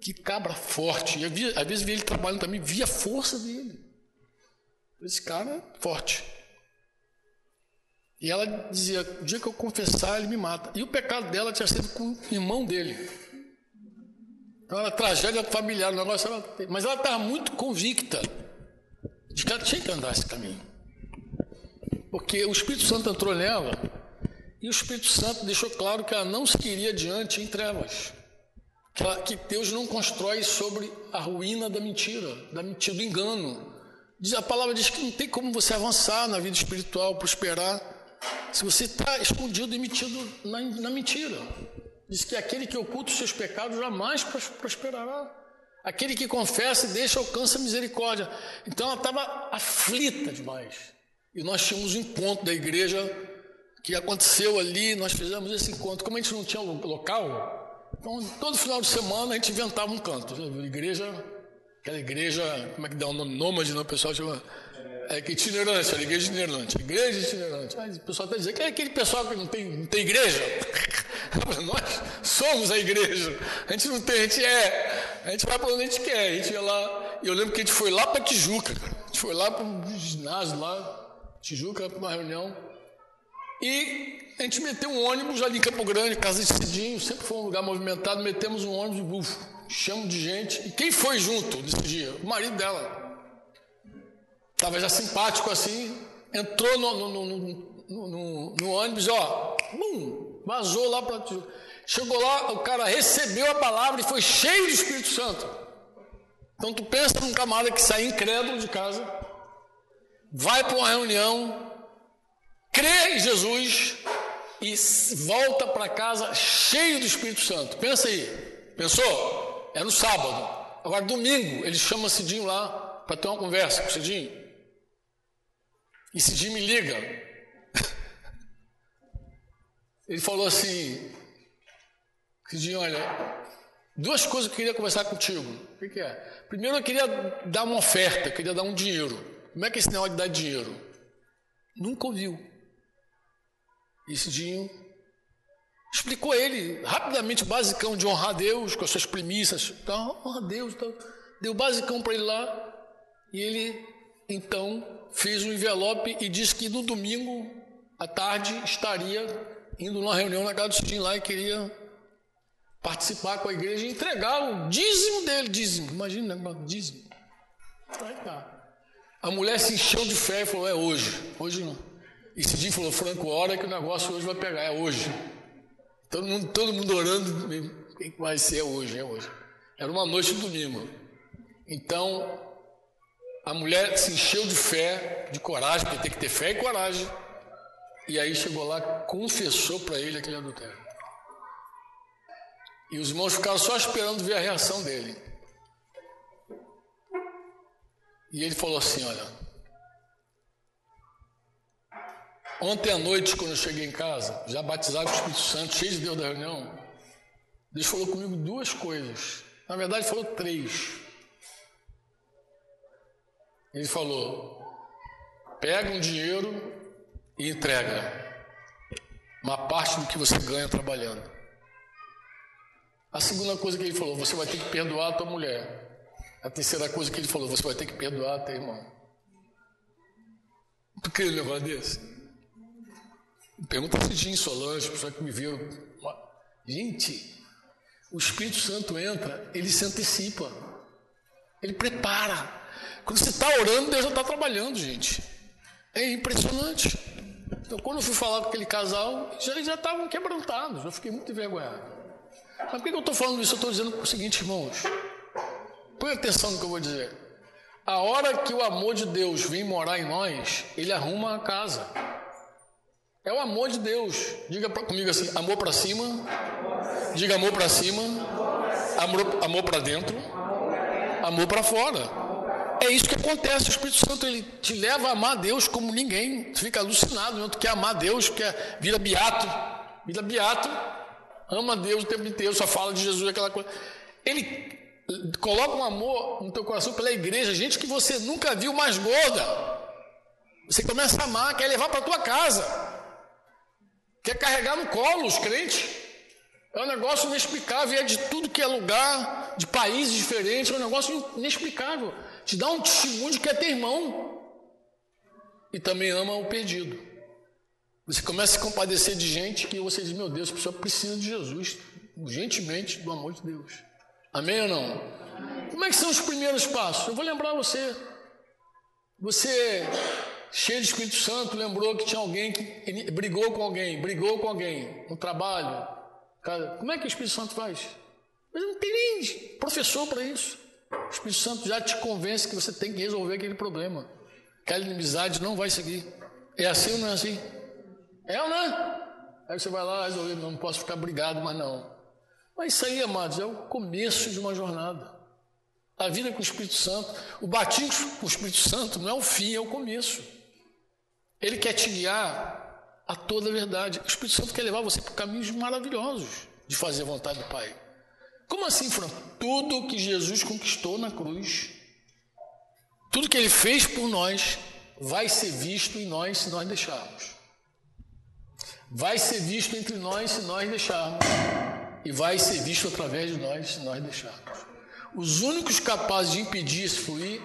que cabra forte. E via, às vezes via ele trabalhando também, via a força dele. Esse cara é forte. E ela dizia: o dia que eu confessar, ele me mata. E o pecado dela tinha sido com o irmão dele. Então era tragédia familiar, o negócio era... Mas ela estava muito convicta de que ela tinha que andar esse caminho. Porque o Espírito Santo entrou nela e o Espírito Santo deixou claro que ela não se queria diante em trevas. Que, ela, que Deus não constrói sobre a ruína da mentira, da mentira, do engano. A palavra diz que não tem como você avançar na vida espiritual, prosperar, se você está escondido e metido na, na mentira. Diz que aquele que oculta os seus pecados jamais prosperará. Aquele que confessa e deixa alcança a misericórdia. Então ela estava aflita demais. E nós tínhamos um encontro da igreja que aconteceu ali, nós fizemos esse encontro. Como a gente não tinha local, então todo final de semana a gente inventava um canto. Igreja, aquela igreja, como é que dá o nome? Nômade, não? O pessoal chama. É que itinerante, a igreja itinerante. Igreja itinerante. Aí o pessoal está dizendo que é aquele pessoal que não tem, não tem igreja. (laughs) Nós somos a igreja. A gente não tem, a gente é. A gente vai para onde a gente quer. A gente ia lá. E eu lembro que a gente foi lá para Tijuca. A gente foi lá para o ginásio lá, Tijuca, para uma reunião. E a gente meteu um ônibus ali em Campo Grande, casa de Cidinho, sempre foi um lugar movimentado, metemos um ônibus, bufo, chamo de gente. E quem foi junto nesse dia? O marido dela. Estava já simpático assim, entrou no, no, no, no ônibus, ó, bum, vazou lá para. Chegou lá, o cara recebeu a palavra e foi cheio de Espírito Santo. Então tu pensa num camarada que sai incrédulo de casa, vai para uma reunião, crê em Jesus e volta para casa cheio do Espírito Santo. Pensa aí, pensou? É no sábado. Agora, domingo, ele chama Cidinho lá para ter uma conversa com o Cidinho. E Cidinho me liga. Ele falou assim: Cidinho, olha, duas coisas que eu queria conversar contigo. O que, que é? Primeiro, eu queria dar uma oferta, eu queria dar um dinheiro. Como é que é esse negócio de dar dinheiro? Nunca ouviu. E Cidinho explicou ele rapidamente, basicão de honrar a Deus com as suas premissas. Então, honra a Deus. Então, deu basicão para ele lá. E ele, então, fez um envelope e disse que no domingo à tarde estaria indo numa reunião na casa do Cidinho lá e queria participar com a igreja e entregar o dízimo dele. Dízimo, imagina, né? dízimo. Aí tá. A mulher se encheu de fé e falou: É hoje, hoje não. E Cidinho falou: Franco, hora que o negócio hoje vai pegar, é hoje. Todo mundo, todo mundo orando, vai ser é hoje, é hoje. Era uma noite de domingo. Então, a mulher se encheu de fé, de coragem, porque tem que ter fé e coragem. E aí chegou lá, confessou para ele aquele adultério. E os irmãos ficaram só esperando ver a reação dele. E ele falou assim: Olha, ontem à noite, quando eu cheguei em casa, já batizado com o Espírito Santo, cheio de Deus da reunião, Deus falou comigo duas coisas. Na verdade, falou três. Ele falou: pega um dinheiro e entrega uma parte do que você ganha trabalhando. A segunda coisa que ele falou: você vai ter que perdoar a tua mulher. A terceira coisa que ele falou: você vai ter que perdoar a teu irmão. Tu um negócio desse? Pergunta se Jim Solange, pessoal que me viu. Gente, o Espírito Santo entra, ele se antecipa, ele prepara. Quando você está orando, Deus já está trabalhando, gente. É impressionante. Então, quando eu fui falar com aquele casal, já, já estavam quebrantados, eu fiquei muito envergonhado. Mas por que eu estou falando isso? Eu estou dizendo o seguinte, irmãos. Põe atenção no que eu vou dizer. A hora que o amor de Deus vem morar em nós, ele arruma a casa. É o amor de Deus. Diga pra, comigo assim: amor para cima. Diga amor para cima. Amor, amor para dentro. Amor para fora. É isso que acontece. O Espírito Santo ele te leva a amar Deus como ninguém. Tu fica alucinado, não? tu quer amar Deus, quer vira beato, vira beato, ama Deus o tempo inteiro, só fala de Jesus, aquela coisa. Ele coloca um amor no teu coração pela igreja, gente que você nunca viu mais gorda. Você começa a amar, quer levar para tua casa, quer carregar no colo os crentes. É um negócio inexplicável, é de tudo que é lugar, de países diferentes, é um negócio inexplicável te dá um testemunho de que é teu irmão e também ama o perdido. Você começa a compadecer de gente que você diz: Meu Deus, a pessoa precisa de Jesus, urgentemente, do amor de Deus. Amém ou não? Como é que são os primeiros passos? Eu vou lembrar você. Você, cheio de Espírito Santo, lembrou que tinha alguém que brigou com alguém, brigou com alguém no trabalho. Como é que o Espírito Santo faz? Mas não tem nem professor para isso. O Espírito Santo já te convence que você tem que resolver aquele problema. Aquela inimizade não vai seguir. É assim ou não é assim? É ou não é? Aí você vai lá, resolver, não posso ficar brigado, mas não. Mas isso aí, amados, é o começo de uma jornada. A vida com o Espírito Santo, o batismo com o Espírito Santo não é o fim, é o começo. Ele quer te guiar a toda a verdade. O Espírito Santo quer levar você por caminhos maravilhosos de fazer a vontade do Pai. Como assim, Franco? Tudo que Jesus conquistou na cruz, tudo que ele fez por nós, vai ser visto em nós se nós deixarmos. Vai ser visto entre nós se nós deixarmos. E vai ser visto através de nós se nós deixarmos. Os únicos capazes de impedir esse fluir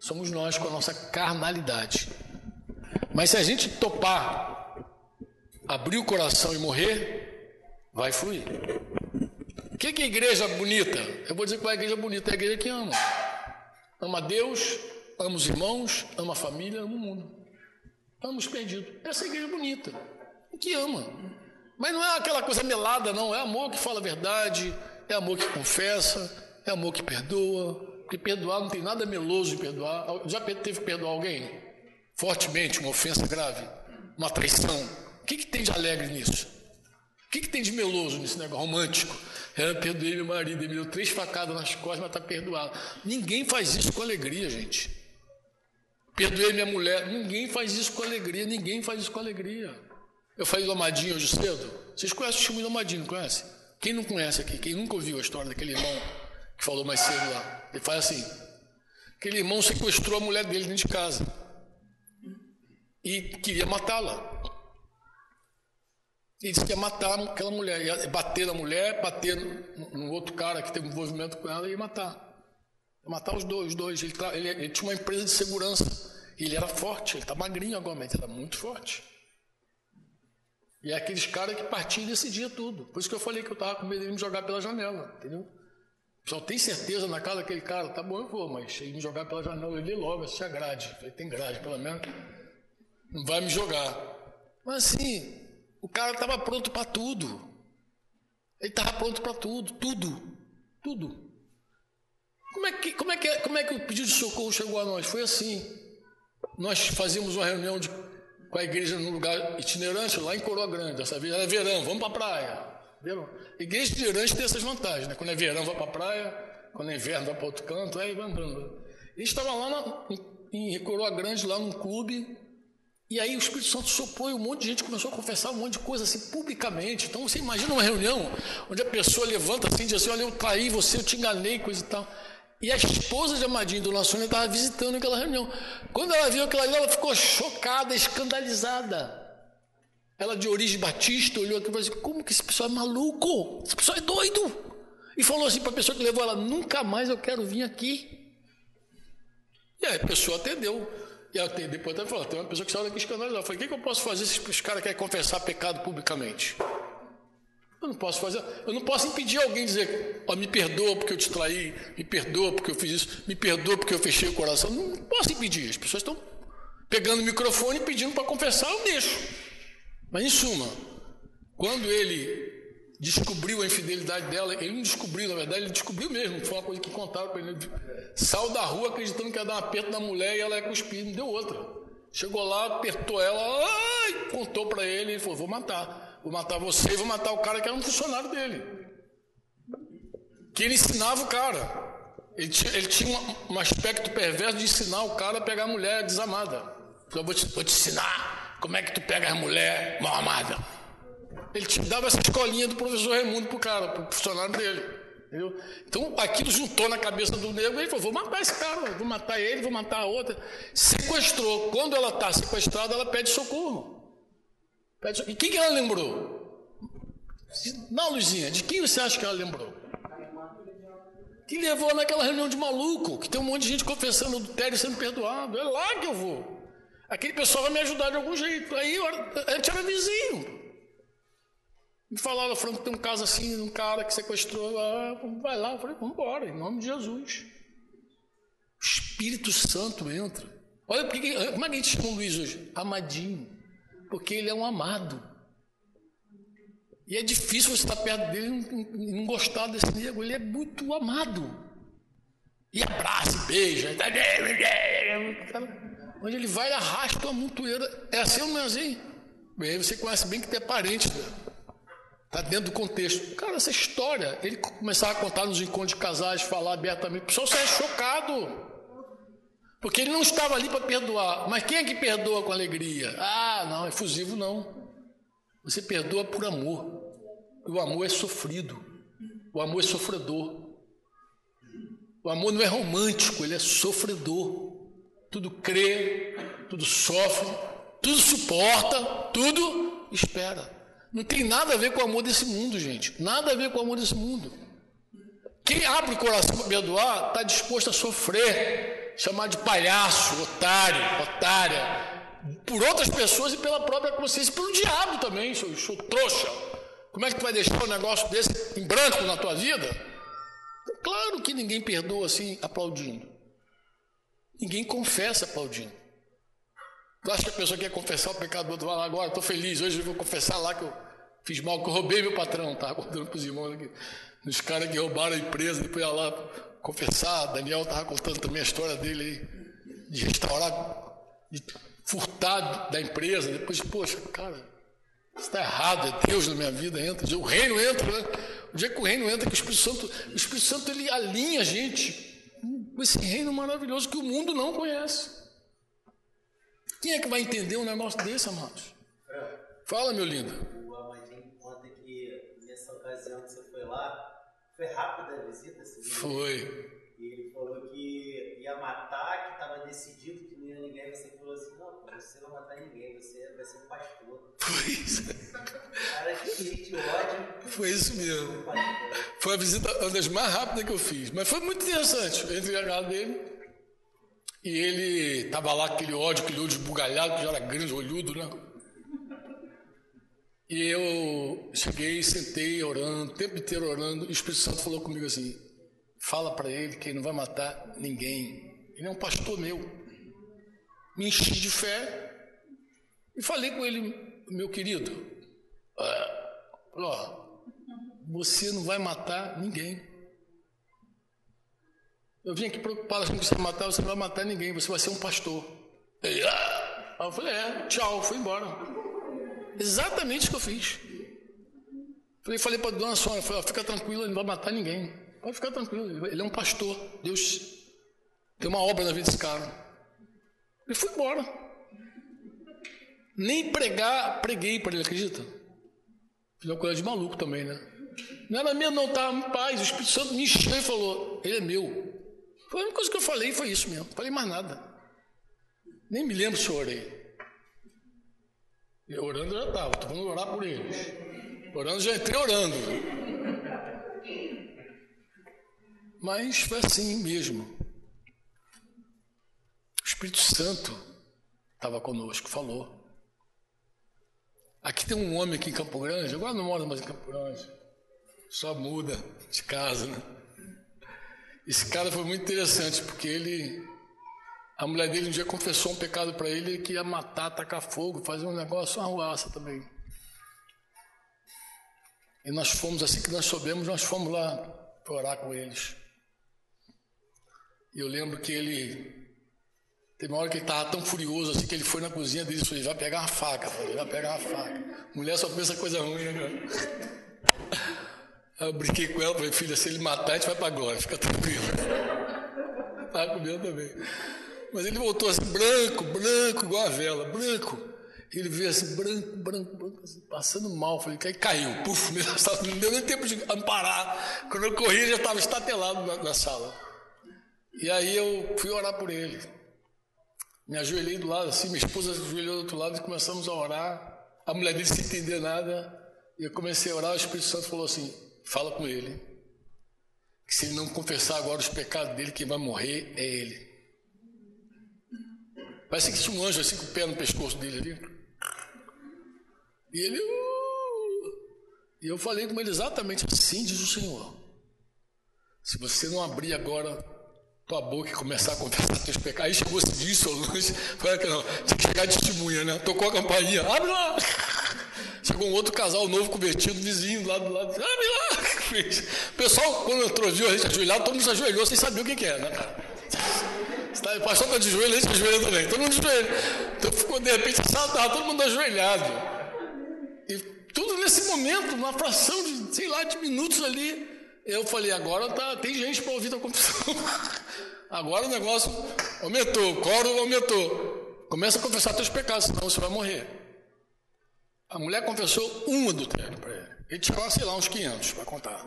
somos nós com a nossa carnalidade. Mas se a gente topar, abrir o coração e morrer, vai fluir. O que, é igreja bonita? Eu vou dizer qual é a igreja bonita, é a igreja que ama. Ama Deus, ama os irmãos, ama a família, ama o mundo. Ama os perdidos. Essa é a igreja bonita. Que ama. Mas não é aquela coisa melada, não. É amor que fala a verdade, é amor que confessa, é amor que perdoa. Porque perdoar não tem nada meloso de perdoar. Já teve que perdoar alguém? Fortemente, uma ofensa grave, uma traição. O que, que tem de alegre nisso? O que, que tem de meloso nesse negócio romântico? Eu perdoei meu marido, ele me deu três facadas nas costas, mas está perdoado. Ninguém faz isso com alegria, gente. Perdoei minha mulher. Ninguém faz isso com alegria, ninguém faz isso com alegria. Eu falei do Amadinho hoje cedo. Vocês conhecem o testemunho do Amadinho, não conhecem? Quem não conhece aqui, quem nunca ouviu a história daquele irmão que falou mais cedo lá, ele faz assim: aquele irmão sequestrou a mulher dele dentro de casa e queria matá-la. Ele disse que ia matar aquela mulher, ia bater na mulher, bater no, no outro cara que teve envolvimento com ela e ia matar. Ia matar os dois, os dois. Ele, ele, ele tinha uma empresa de segurança. Ele era forte, ele está magrinho agora, mas ele era muito forte. E é aqueles caras que partiam e decidiam tudo. Por isso que eu falei que eu estava com medo de me jogar pela janela, entendeu? Só tem certeza na casa daquele cara, tá bom, eu vou, mas ele me jogar pela janela, eu li logo, assistir a grade. Tem grade, pelo menos. Não vai me jogar. Mas assim, o cara estava pronto para tudo. Ele estava pronto para tudo, tudo, tudo. Como é, que, como, é que, como é que o pedido de socorro chegou a nós? Foi assim. Nós fazíamos uma reunião de, com a igreja num lugar itinerante, lá em Coroa Grande. Dessa vez era verão, vamos para a praia. Verão. Igreja itinerante tem essas vantagens, né? Quando é verão, vai para a praia, quando é inverno, vai para outro canto, aí vai andando. Eles estavam lá na, em, em Coroa Grande, lá num clube, e aí o Espírito Santo soprou e um monte de gente começou a confessar um monte de coisa assim publicamente. Então você imagina uma reunião onde a pessoa levanta assim e diz assim: Olha, eu traí você, eu te enganei, coisa e tal. E a esposa de Amadinho, Dona Sônia, estava visitando aquela reunião. Quando ela viu aquela ela ficou chocada, escandalizada. Ela, de origem batista, olhou aqui e falou assim: Como que esse pessoal é maluco? Esse pessoal é doido. E falou assim para a pessoa que levou ela: Nunca mais eu quero vir aqui. E aí a pessoa atendeu. E eu, depois até falou, tem uma pessoa que saiu daqui escandalizada. Eu falei, o que, que eu posso fazer se os caras querem confessar pecado publicamente? Eu não posso fazer, eu não posso impedir alguém dizer, oh, me perdoa porque eu te traí, me perdoa porque eu fiz isso, me perdoa porque eu fechei o coração. Não posso impedir. As pessoas estão pegando o microfone e pedindo para confessar, eu deixo. Mas em suma, quando ele descobriu a infidelidade dela, ele não descobriu, na verdade, ele descobriu mesmo, foi uma coisa que contaram para ele. Saiu da rua acreditando que ia dar um aperto na mulher e ela ia cuspir, não deu outra. Chegou lá, apertou ela, ai, contou para ele, ele falou: Vou matar, vou matar você e vou matar o cara que era um funcionário dele. Que ele ensinava o cara. Ele tinha, ele tinha um, um, aspecto perverso de ensinar o cara a pegar a mulher desamada. Eu vou te, vou te ensinar como é que tu pega a mulher mal amada. Ele te dava essa escolinha do professor Raimundo pro cara, pro funcionário dele. Entendeu? Então aquilo juntou na cabeça do negro e ele falou: vou matar esse cara, vou matar ele, vou matar a outra. Sequestrou. Quando ela está sequestrada, ela pede socorro. Pede socorro. E quem que ela lembrou? Não, Luizinha, de quem você acha que ela lembrou? Que levou naquela reunião de maluco, que tem um monte de gente confessando adultério e sendo perdoado. É lá que eu vou. Aquele pessoal vai me ajudar de algum jeito. Aí a gente era vizinho. Me falaram, Franco, tem um caso assim, um cara que sequestrou, ah, vai lá. Eu falei, vamos embora, em nome de Jesus. O Espírito Santo entra. Olha, porque, como é que a gente chama o Luiz hoje? Amadinho. Porque ele é um amado. E é difícil você estar perto dele e não, gostar desse nego. Ele é muito amado. E abraça, beija. Onde ele vai, arrasta uma montoeira. É assim ou não é assim? Bem, você conhece bem que tem parente. Né? Está dentro do contexto. Cara, essa história, ele começava a contar nos encontros de casais, falar abertamente, o pessoal saia chocado. Porque ele não estava ali para perdoar. Mas quem é que perdoa com alegria? Ah, não, efusivo não. Você perdoa por amor. O amor é sofrido. O amor é sofredor. O amor não é romântico, ele é sofredor. Tudo crê, tudo sofre, tudo suporta, tudo espera. Não tem nada a ver com o amor desse mundo, gente. Nada a ver com o amor desse mundo. Quem abre o coração para perdoar está disposto a sofrer, chamar de palhaço, otário, otária, por outras pessoas e pela própria consciência, pelo diabo também, seu, seu trouxa. Como é que tu vai deixar um negócio desse em branco na tua vida? Claro que ninguém perdoa assim aplaudindo. Ninguém confessa aplaudindo. Tu acha que a pessoa quer confessar o pecado do outro? Vai lá agora, estou feliz, hoje eu vou confessar lá que eu fiz mal, que eu roubei meu patrão, tá? Contando para os irmãos aqui. Os caras que roubaram a empresa, depois ia lá confessar. Daniel estava contando também a história dele aí, de restaurar, de furtar da empresa. Depois, poxa, cara, está errado, é Deus na minha vida, entra. O reino entra, né? O dia que o reino entra, que o Espírito Santo, o Espírito Santo ele alinha a gente com esse reino maravilhoso que o mundo não conhece. Quem é que vai entender um negócio desse, amados? Fala, meu lindo. O Amadinho conta que nessa ocasião que você foi Foi rápida a visita? Assim, Foi. E ele falou que ia matar, que estava decidido que não ia ninguém. Você falou assim: não, você não vai matar ninguém, você vai ser um pastor. Foi isso. Cara, cheio de ódio. Foi isso mesmo. Foi a visita uma das mais rápidas que eu fiz. Mas foi muito interessante. Eu entrei na casa dele e ele estava lá aquele ódio, aquele olho esbugalhado, que já era grande, olhudo, né? E eu cheguei, sentei orando, o tempo inteiro orando, e o Espírito Santo falou comigo assim: fala para ele que ele não vai matar ninguém. Ele é um pastor meu. Me enchi de fé e falei com ele, meu querido, ah, ó, você não vai matar ninguém. Eu vim aqui preocupado achando você vai matar, você não vai matar ninguém, você vai ser um pastor. Ele, ah! Aí eu falei, é, tchau, fui embora. Exatamente o que eu fiz. Falei, falei para a dona Sônia, falei, fica tranquila, ele não vai matar ninguém. Pode ficar tranquilo, ele é um pastor. Deus tem uma obra na vida desse cara. E fui embora. Nem pregar, preguei para ele, acredita? Fiz uma coisa de maluco também, né? Não era minha, não, estava em paz. O Espírito Santo me encheu e falou: Ele é meu. Foi a única coisa que eu falei, foi isso mesmo. Falei mais nada. Nem me lembro se eu orei. E orando eu já estava, estou falando orar por eles. Orando já entrei orando. Mas foi assim mesmo. O Espírito Santo estava conosco, falou. Aqui tem um homem aqui em Campo Grande, agora não mora mais em Campo Grande, só muda de casa, né? Esse cara foi muito interessante, porque ele. A mulher dele um dia confessou um pecado para ele que ia matar, tacar fogo, fazer um negócio, uma ruaça também. E nós fomos, assim que nós soubemos, nós fomos lá para orar com eles. E eu lembro que ele. Teve uma hora que ele estava tão furioso assim que ele foi na cozinha dele e falou: vai pegar uma faca. Vai pegar uma faca. Mulher só pensa coisa ruim, né? Aí eu brinquei com ela, falei, filha, se ele matar, a gente vai para agora, fica tranquilo. (laughs) Estava com medo também. Mas ele voltou assim, branco, branco, igual a vela, branco. Ele veio assim, branco, branco, branco, assim, passando mal. Falei, aí caiu, puf, (laughs) não deu nem tempo de amparar. Quando eu corri, ele já estava estatelado na, na sala. E aí eu fui orar por ele. Me ajoelhei do lado assim, minha esposa se ajoelhou do outro lado e começamos a orar. A mulher dele sem entender nada. E eu comecei a orar, o Espírito Santo falou assim: fala com ele. Que se ele não confessar agora os pecados dele, quem vai morrer é ele. Parece que tinha um anjo assim com o pé no pescoço dele ali. E ele. Uh, e eu falei com ele exatamente assim, diz o Senhor. Se você não abrir agora tua boca e começar a confessar teus pecados. Aí chegou esse dia, Solange, falei que não, tinha que chegar de testemunha, né? Tocou a campainha, abre lá! Chegou um outro casal novo convertido, vizinho lá do lado, abre lá! O pessoal, quando entrou, viu a gente ajoelhado, todo mundo se ajoelhou sem saber o que, que é, né, cara? O pastor está de joelho, a gente ajoelha também, todo mundo de joelho. Então ficou, de repente, estava todo mundo ajoelhado. E tudo nesse momento, uma fração de, sei lá, de minutos ali, eu falei, agora tá, tem gente para ouvir a confissão. (laughs) Agora o negócio aumentou, o coro aumentou. Começa a confessar teus pecados, senão você vai morrer. A mulher confessou um adultério para ele. Ele tinha, sei lá, uns 500 para contar.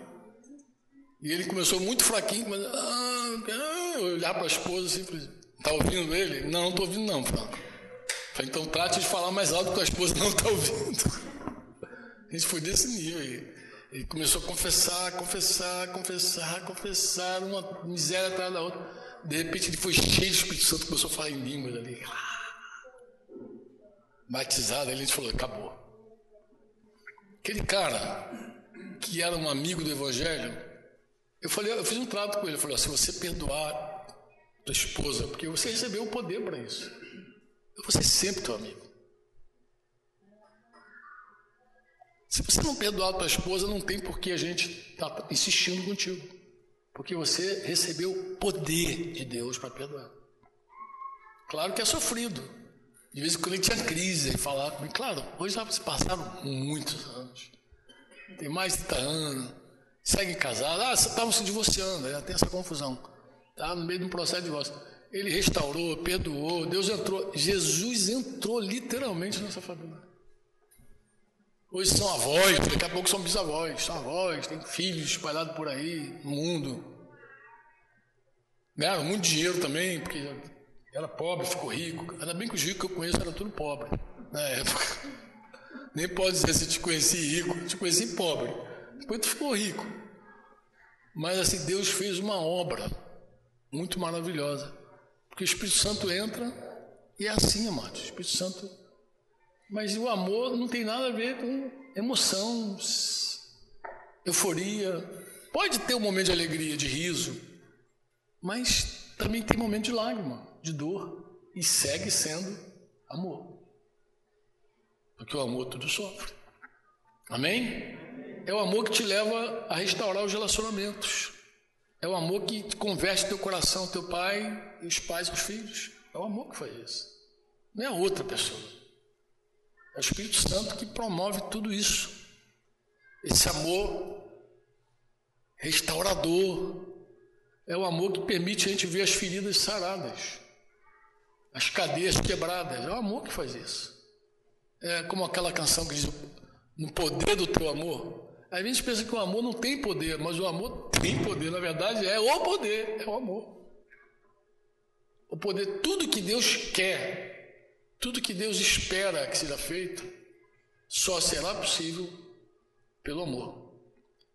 E ele começou muito fraquinho, mas ah, olhar para a esposa assim, está ouvindo ele? Não, não estou ouvindo não, Franco. Falei, então trate de falar mais alto que a esposa não está ouvindo. (laughs) A gente foi desse nível aí. Ele começou a confessar, confessar, confessar, confessar, uma miséria atrás da outra. De repente ele foi cheio de Espírito Santo, começou a falar em línguas ali. Batizado, ele falou, acabou. Aquele cara que era um amigo do Evangelho, eu falei, eu fiz um trato com ele, eu falei, se você perdoar tua esposa, porque você recebeu o poder para isso, eu vou ser sempre teu amigo. Se você não perdoar a tua esposa, não tem por que a gente estar tá insistindo contigo. Porque você recebeu o poder de Deus para perdoar. Claro que é sofrido. De vez em quando ele tinha crise e falava comigo. Claro, hoje já se passaram muitos anos. Tem mais de 30 anos. Seguem casados. Ah, estavam se divorciando. Já tem essa confusão. Está no meio de um processo de divórcio. Ele restaurou, perdoou. Deus entrou. Jesus entrou literalmente nessa família. Hoje são avós, daqui a pouco são bisavós, são avós, tem filhos espalhados por aí no mundo. Ganharam muito dinheiro também, porque era pobre, ficou rico. Ainda bem que os ricos que eu conheço eram tudo pobre na época. (laughs) Nem pode dizer se te conheci rico, te conheci pobre. Depois tu ficou rico. Mas assim, Deus fez uma obra muito maravilhosa. Porque o Espírito Santo entra e é assim, amados. O Espírito Santo. Mas o amor não tem nada a ver com emoção, euforia. Pode ter um momento de alegria, de riso, mas também tem momento de lágrima, de dor. E segue sendo amor. Porque o amor tudo sofre. Amém? É o amor que te leva a restaurar os relacionamentos. É o amor que converte teu coração, teu pai os pais e os filhos. É o amor que faz isso. Não é a outra pessoa. É o Espírito Santo que promove tudo isso. Esse amor restaurador. É o amor que permite a gente ver as feridas saradas, as cadeias quebradas. É o amor que faz isso. É como aquela canção que diz: No poder do teu amor. Às vezes pensa que o amor não tem poder, mas o amor tem poder. Na verdade, é o poder, é o amor. O poder, tudo que Deus quer, tudo que Deus espera que seja feito, só será possível pelo amor.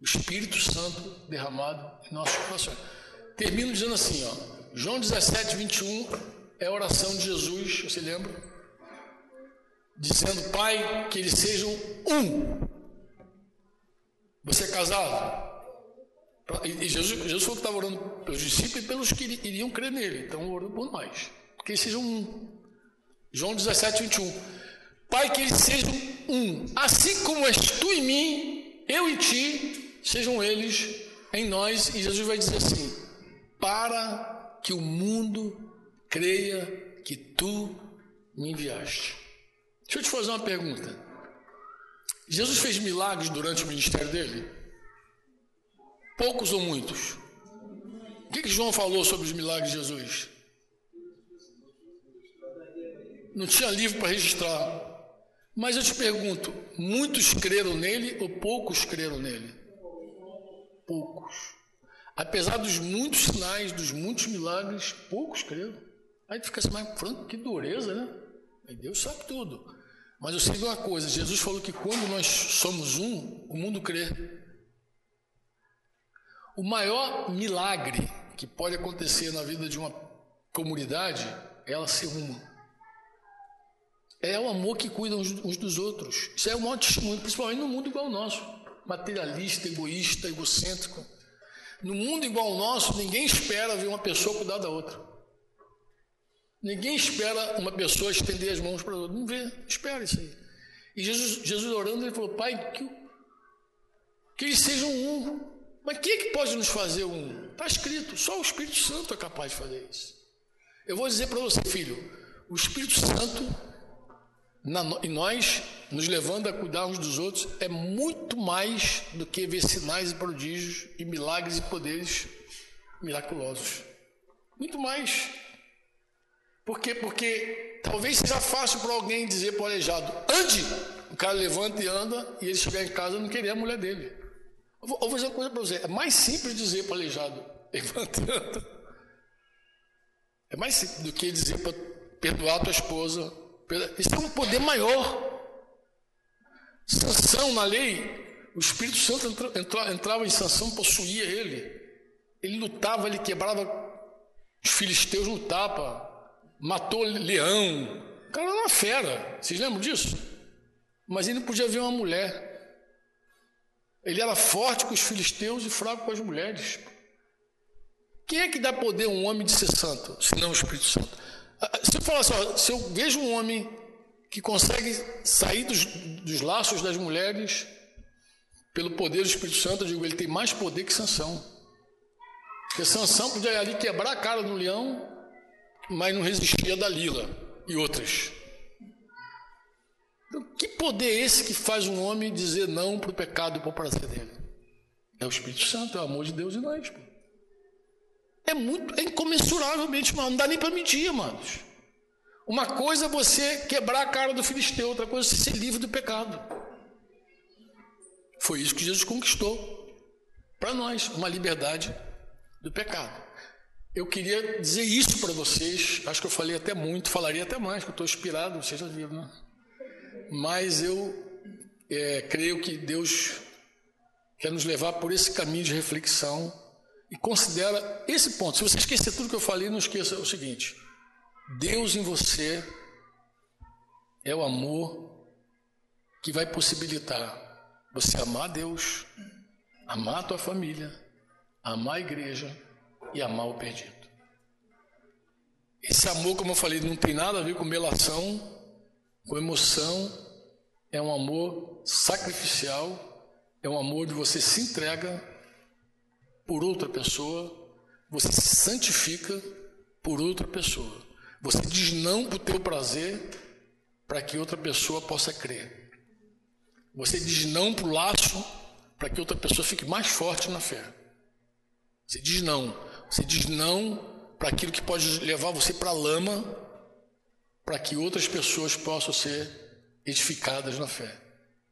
O Espírito Santo derramado em nossos corações. Termino dizendo assim, ó, João 17, 21 é a oração de Jesus, você lembra? Dizendo, Pai, que eles sejam um você é casado? E Jesus, Jesus falou que estava orando pelos discípulos e pelos que iriam crer nele. Então, orando por nós. Que eles sejam um. João 17, 21. Pai, que eles sejam um. Assim como és tu em mim, eu em ti, sejam eles em nós. E Jesus vai dizer assim: Para que o mundo creia que tu me enviaste. Deixa eu te fazer uma pergunta. Jesus fez milagres durante o ministério dele? Poucos ou muitos? O que, que João falou sobre os milagres de Jesus? Não tinha livro para registrar. Mas eu te pergunto: muitos creram nele ou poucos creram nele? Poucos. Apesar dos muitos sinais, dos muitos milagres, poucos creram. Aí tu fica assim, mas Franco, que dureza, né? Aí Deus sabe tudo. Mas eu sei de uma coisa: Jesus falou que quando nós somos um, o mundo crê. O maior milagre que pode acontecer na vida de uma comunidade é ela ser uma. É o amor que cuida uns dos outros. Isso é o maior testemunho, principalmente no mundo igual ao nosso materialista, egoísta, egocêntrico. No mundo igual ao nosso, ninguém espera ver uma pessoa cuidar da outra. Ninguém espera uma pessoa estender as mãos para o outro. Não vê, espera isso aí. E Jesus, Jesus orando, ele falou: Pai, que, que eles sejam um. Mas quem é que pode nos fazer um? Está escrito, só o Espírito Santo é capaz de fazer isso. Eu vou dizer para você, filho: o Espírito Santo na, em nós, nos levando a cuidar uns dos outros, é muito mais do que ver sinais e prodígios e milagres e poderes miraculosos. Muito mais. Por quê? Porque talvez seja fácil para alguém dizer para o aleijado, ande! O cara levanta e anda, e ele chegar em casa não querer a mulher dele. Eu vou, dizer uma coisa para você: é mais simples dizer para o aleijado, (laughs) levanta e anda. É mais simples do que dizer para perdoar a tua esposa. Isso é um poder maior. Sanção na lei, o Espírito Santo entrava, em sanção, possuía ele. Ele lutava, ele quebrava os filisteus tapa matou leão. O cara era uma fera. Vocês lembram disso? Mas ele não podia ver uma mulher. Ele era forte com os filisteus e fraco com as mulheres. Quem é que dá poder a um homem de ser santo, se não o Espírito Santo? Ah, ah, se eu falar assim, se eu vejo um homem que consegue sair dos, dos laços das mulheres pelo poder do Espírito Santo, eu digo, ele tem mais poder que Sansão. Porque Sansão podia ali quebrar a cara do leão mas não resistia a Dalila e outras. Então, que poder é esse que faz um homem dizer não para o pecado e para o prazer dele? É o Espírito Santo, é o amor de Deus em nós. É muito, é incomensuravelmente, mano. Não dá nem para medir, amados. Uma coisa é você quebrar a cara do filisteu, outra coisa é você ser livre do pecado. Foi isso que Jesus conquistou para nós, uma liberdade do pecado. Eu queria dizer isso para vocês, acho que eu falei até muito, falaria até mais, que eu estou inspirado, vocês já viram, né? Mas eu é, creio que Deus quer nos levar por esse caminho de reflexão e considera esse ponto. Se você esquecer tudo que eu falei, não esqueça o seguinte: Deus em você é o amor que vai possibilitar você amar Deus, amar a tua família, amar a igreja e amar o perdido. Esse amor, como eu falei, não tem nada a ver com melação, com emoção, é um amor sacrificial, é um amor de você se entrega por outra pessoa, você se santifica por outra pessoa. Você diz não para o teu prazer para que outra pessoa possa crer. Você diz não para o laço para que outra pessoa fique mais forte na fé. Você diz não. Você diz não para aquilo que pode levar você para a lama, para que outras pessoas possam ser edificadas na fé.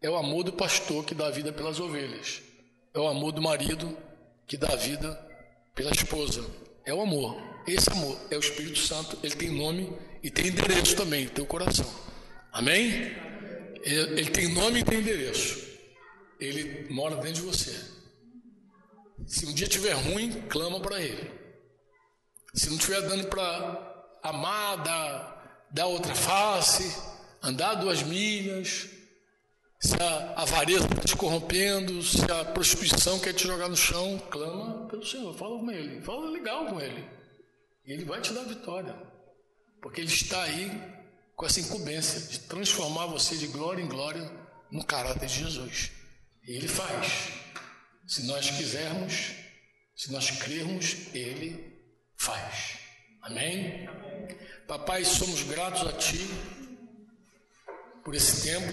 É o amor do pastor que dá a vida pelas ovelhas. É o amor do marido que dá a vida pela esposa. É o amor. Esse amor é o Espírito Santo. Ele tem nome e tem endereço também, teu coração. Amém? Ele tem nome e tem endereço. Ele mora dentro de você. Se um dia tiver ruim, clama para ele. Se não estiver dando para amar, dar, dar outra face, andar duas milhas, se a avareza está te corrompendo, se a prostituição quer te jogar no chão, clama pelo Senhor, fala com Ele, fala legal com Ele. E Ele vai te dar vitória, porque Ele está aí com essa incumbência de transformar você de glória em glória no caráter de Jesus. E Ele faz. Se nós quisermos, se nós crermos, Ele faz. Amém? Papai, somos gratos a Ti por esse tempo.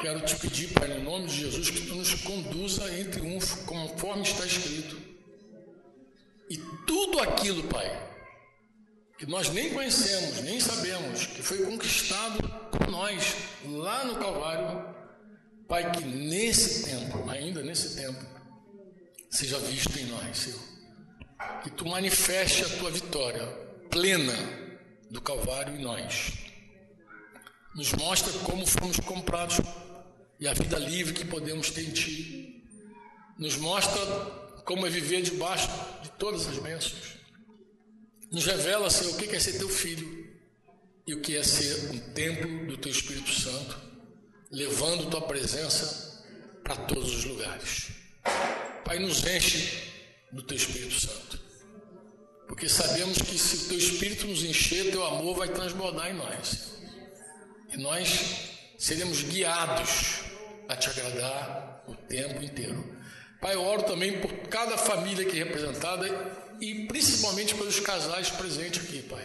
Quero te pedir, Pai, no nome de Jesus, que Tu nos conduza em triunfo, conforme está escrito. E tudo aquilo, Pai, que nós nem conhecemos, nem sabemos, que foi conquistado por nós lá no Calvário, Pai, que nesse tempo, ainda nesse tempo, seja visto em nós, Senhor. Que tu manifeste a tua vitória plena do Calvário em nós. Nos mostra como fomos comprados e a vida livre que podemos ter em Ti. Nos mostra como é viver debaixo de todas as bênçãos. Nos revela, Senhor, o que é ser Teu Filho e o que é ser um templo do Teu Espírito Santo, levando Tua presença para todos os lugares. Pai, nos enche do Teu Espírito Santo. Porque sabemos que se o Teu Espírito nos encher, Teu amor vai transbordar em nós. E nós seremos guiados a Te agradar o tempo inteiro. Pai, eu oro também por cada família aqui representada e principalmente pelos casais presentes aqui, Pai.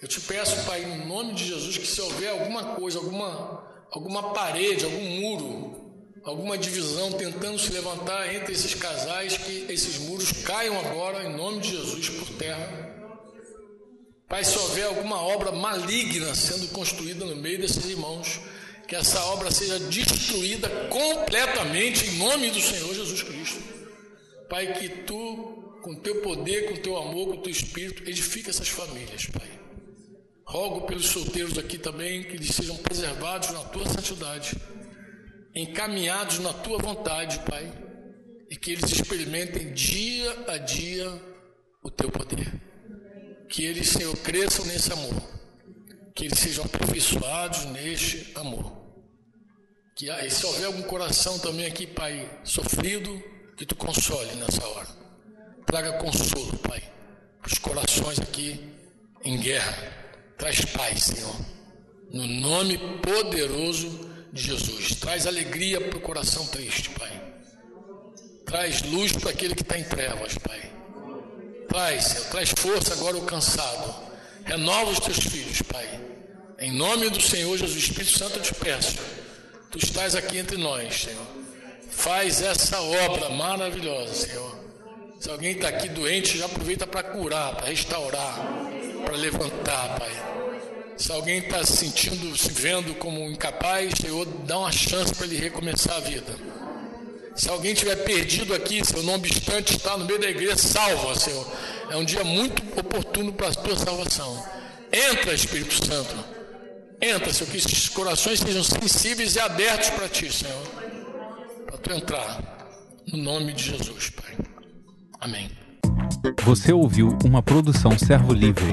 Eu te peço, Pai, no nome de Jesus, que se houver alguma coisa, alguma, alguma parede, algum muro, alguma divisão tentando se levantar entre esses casais, que esses muros caiam agora, em nome de Jesus, por terra. Pai, se houver alguma obra maligna sendo construída no meio desses irmãos, que essa obra seja destruída completamente em nome do Senhor Jesus Cristo. Pai, que tu, com teu poder, com teu amor, com teu espírito, edifique essas famílias, Pai. Rogo pelos solteiros aqui também que eles sejam preservados na tua santidade encaminhados na tua vontade, Pai, e que eles experimentem dia a dia o teu poder. Que eles, Senhor, cresçam nesse amor, que eles sejam aperfeiçoados neste amor. Que se houver algum coração também aqui, Pai, sofrido, que tu console nessa hora. Traga consolo, Pai, para os corações aqui em guerra. Traz paz, Senhor. No nome poderoso de Jesus. Traz alegria para o coração triste, Pai. Traz luz para aquele que está em trevas, Pai. Traz, Senhor, traz força agora ao cansado. Renova os teus filhos, Pai. Em nome do Senhor Jesus, Espírito Santo, eu te peço. Tu estás aqui entre nós, Senhor. Faz essa obra maravilhosa, Senhor. Se alguém está aqui doente, já aproveita para curar, para restaurar, para levantar, Pai. Se alguém está se sentindo, se vendo como incapaz, Senhor, dá uma chance para ele recomeçar a vida. Se alguém tiver perdido aqui, Senhor, não obstante está no meio da igreja, salva, Senhor. É um dia muito oportuno para a tua salvação. Entra, Espírito Santo. Entra, Senhor, que esses corações sejam sensíveis e abertos para ti, Senhor. Para tu entrar. No nome de Jesus, Pai. Amém. Você ouviu uma produção Servo Livre.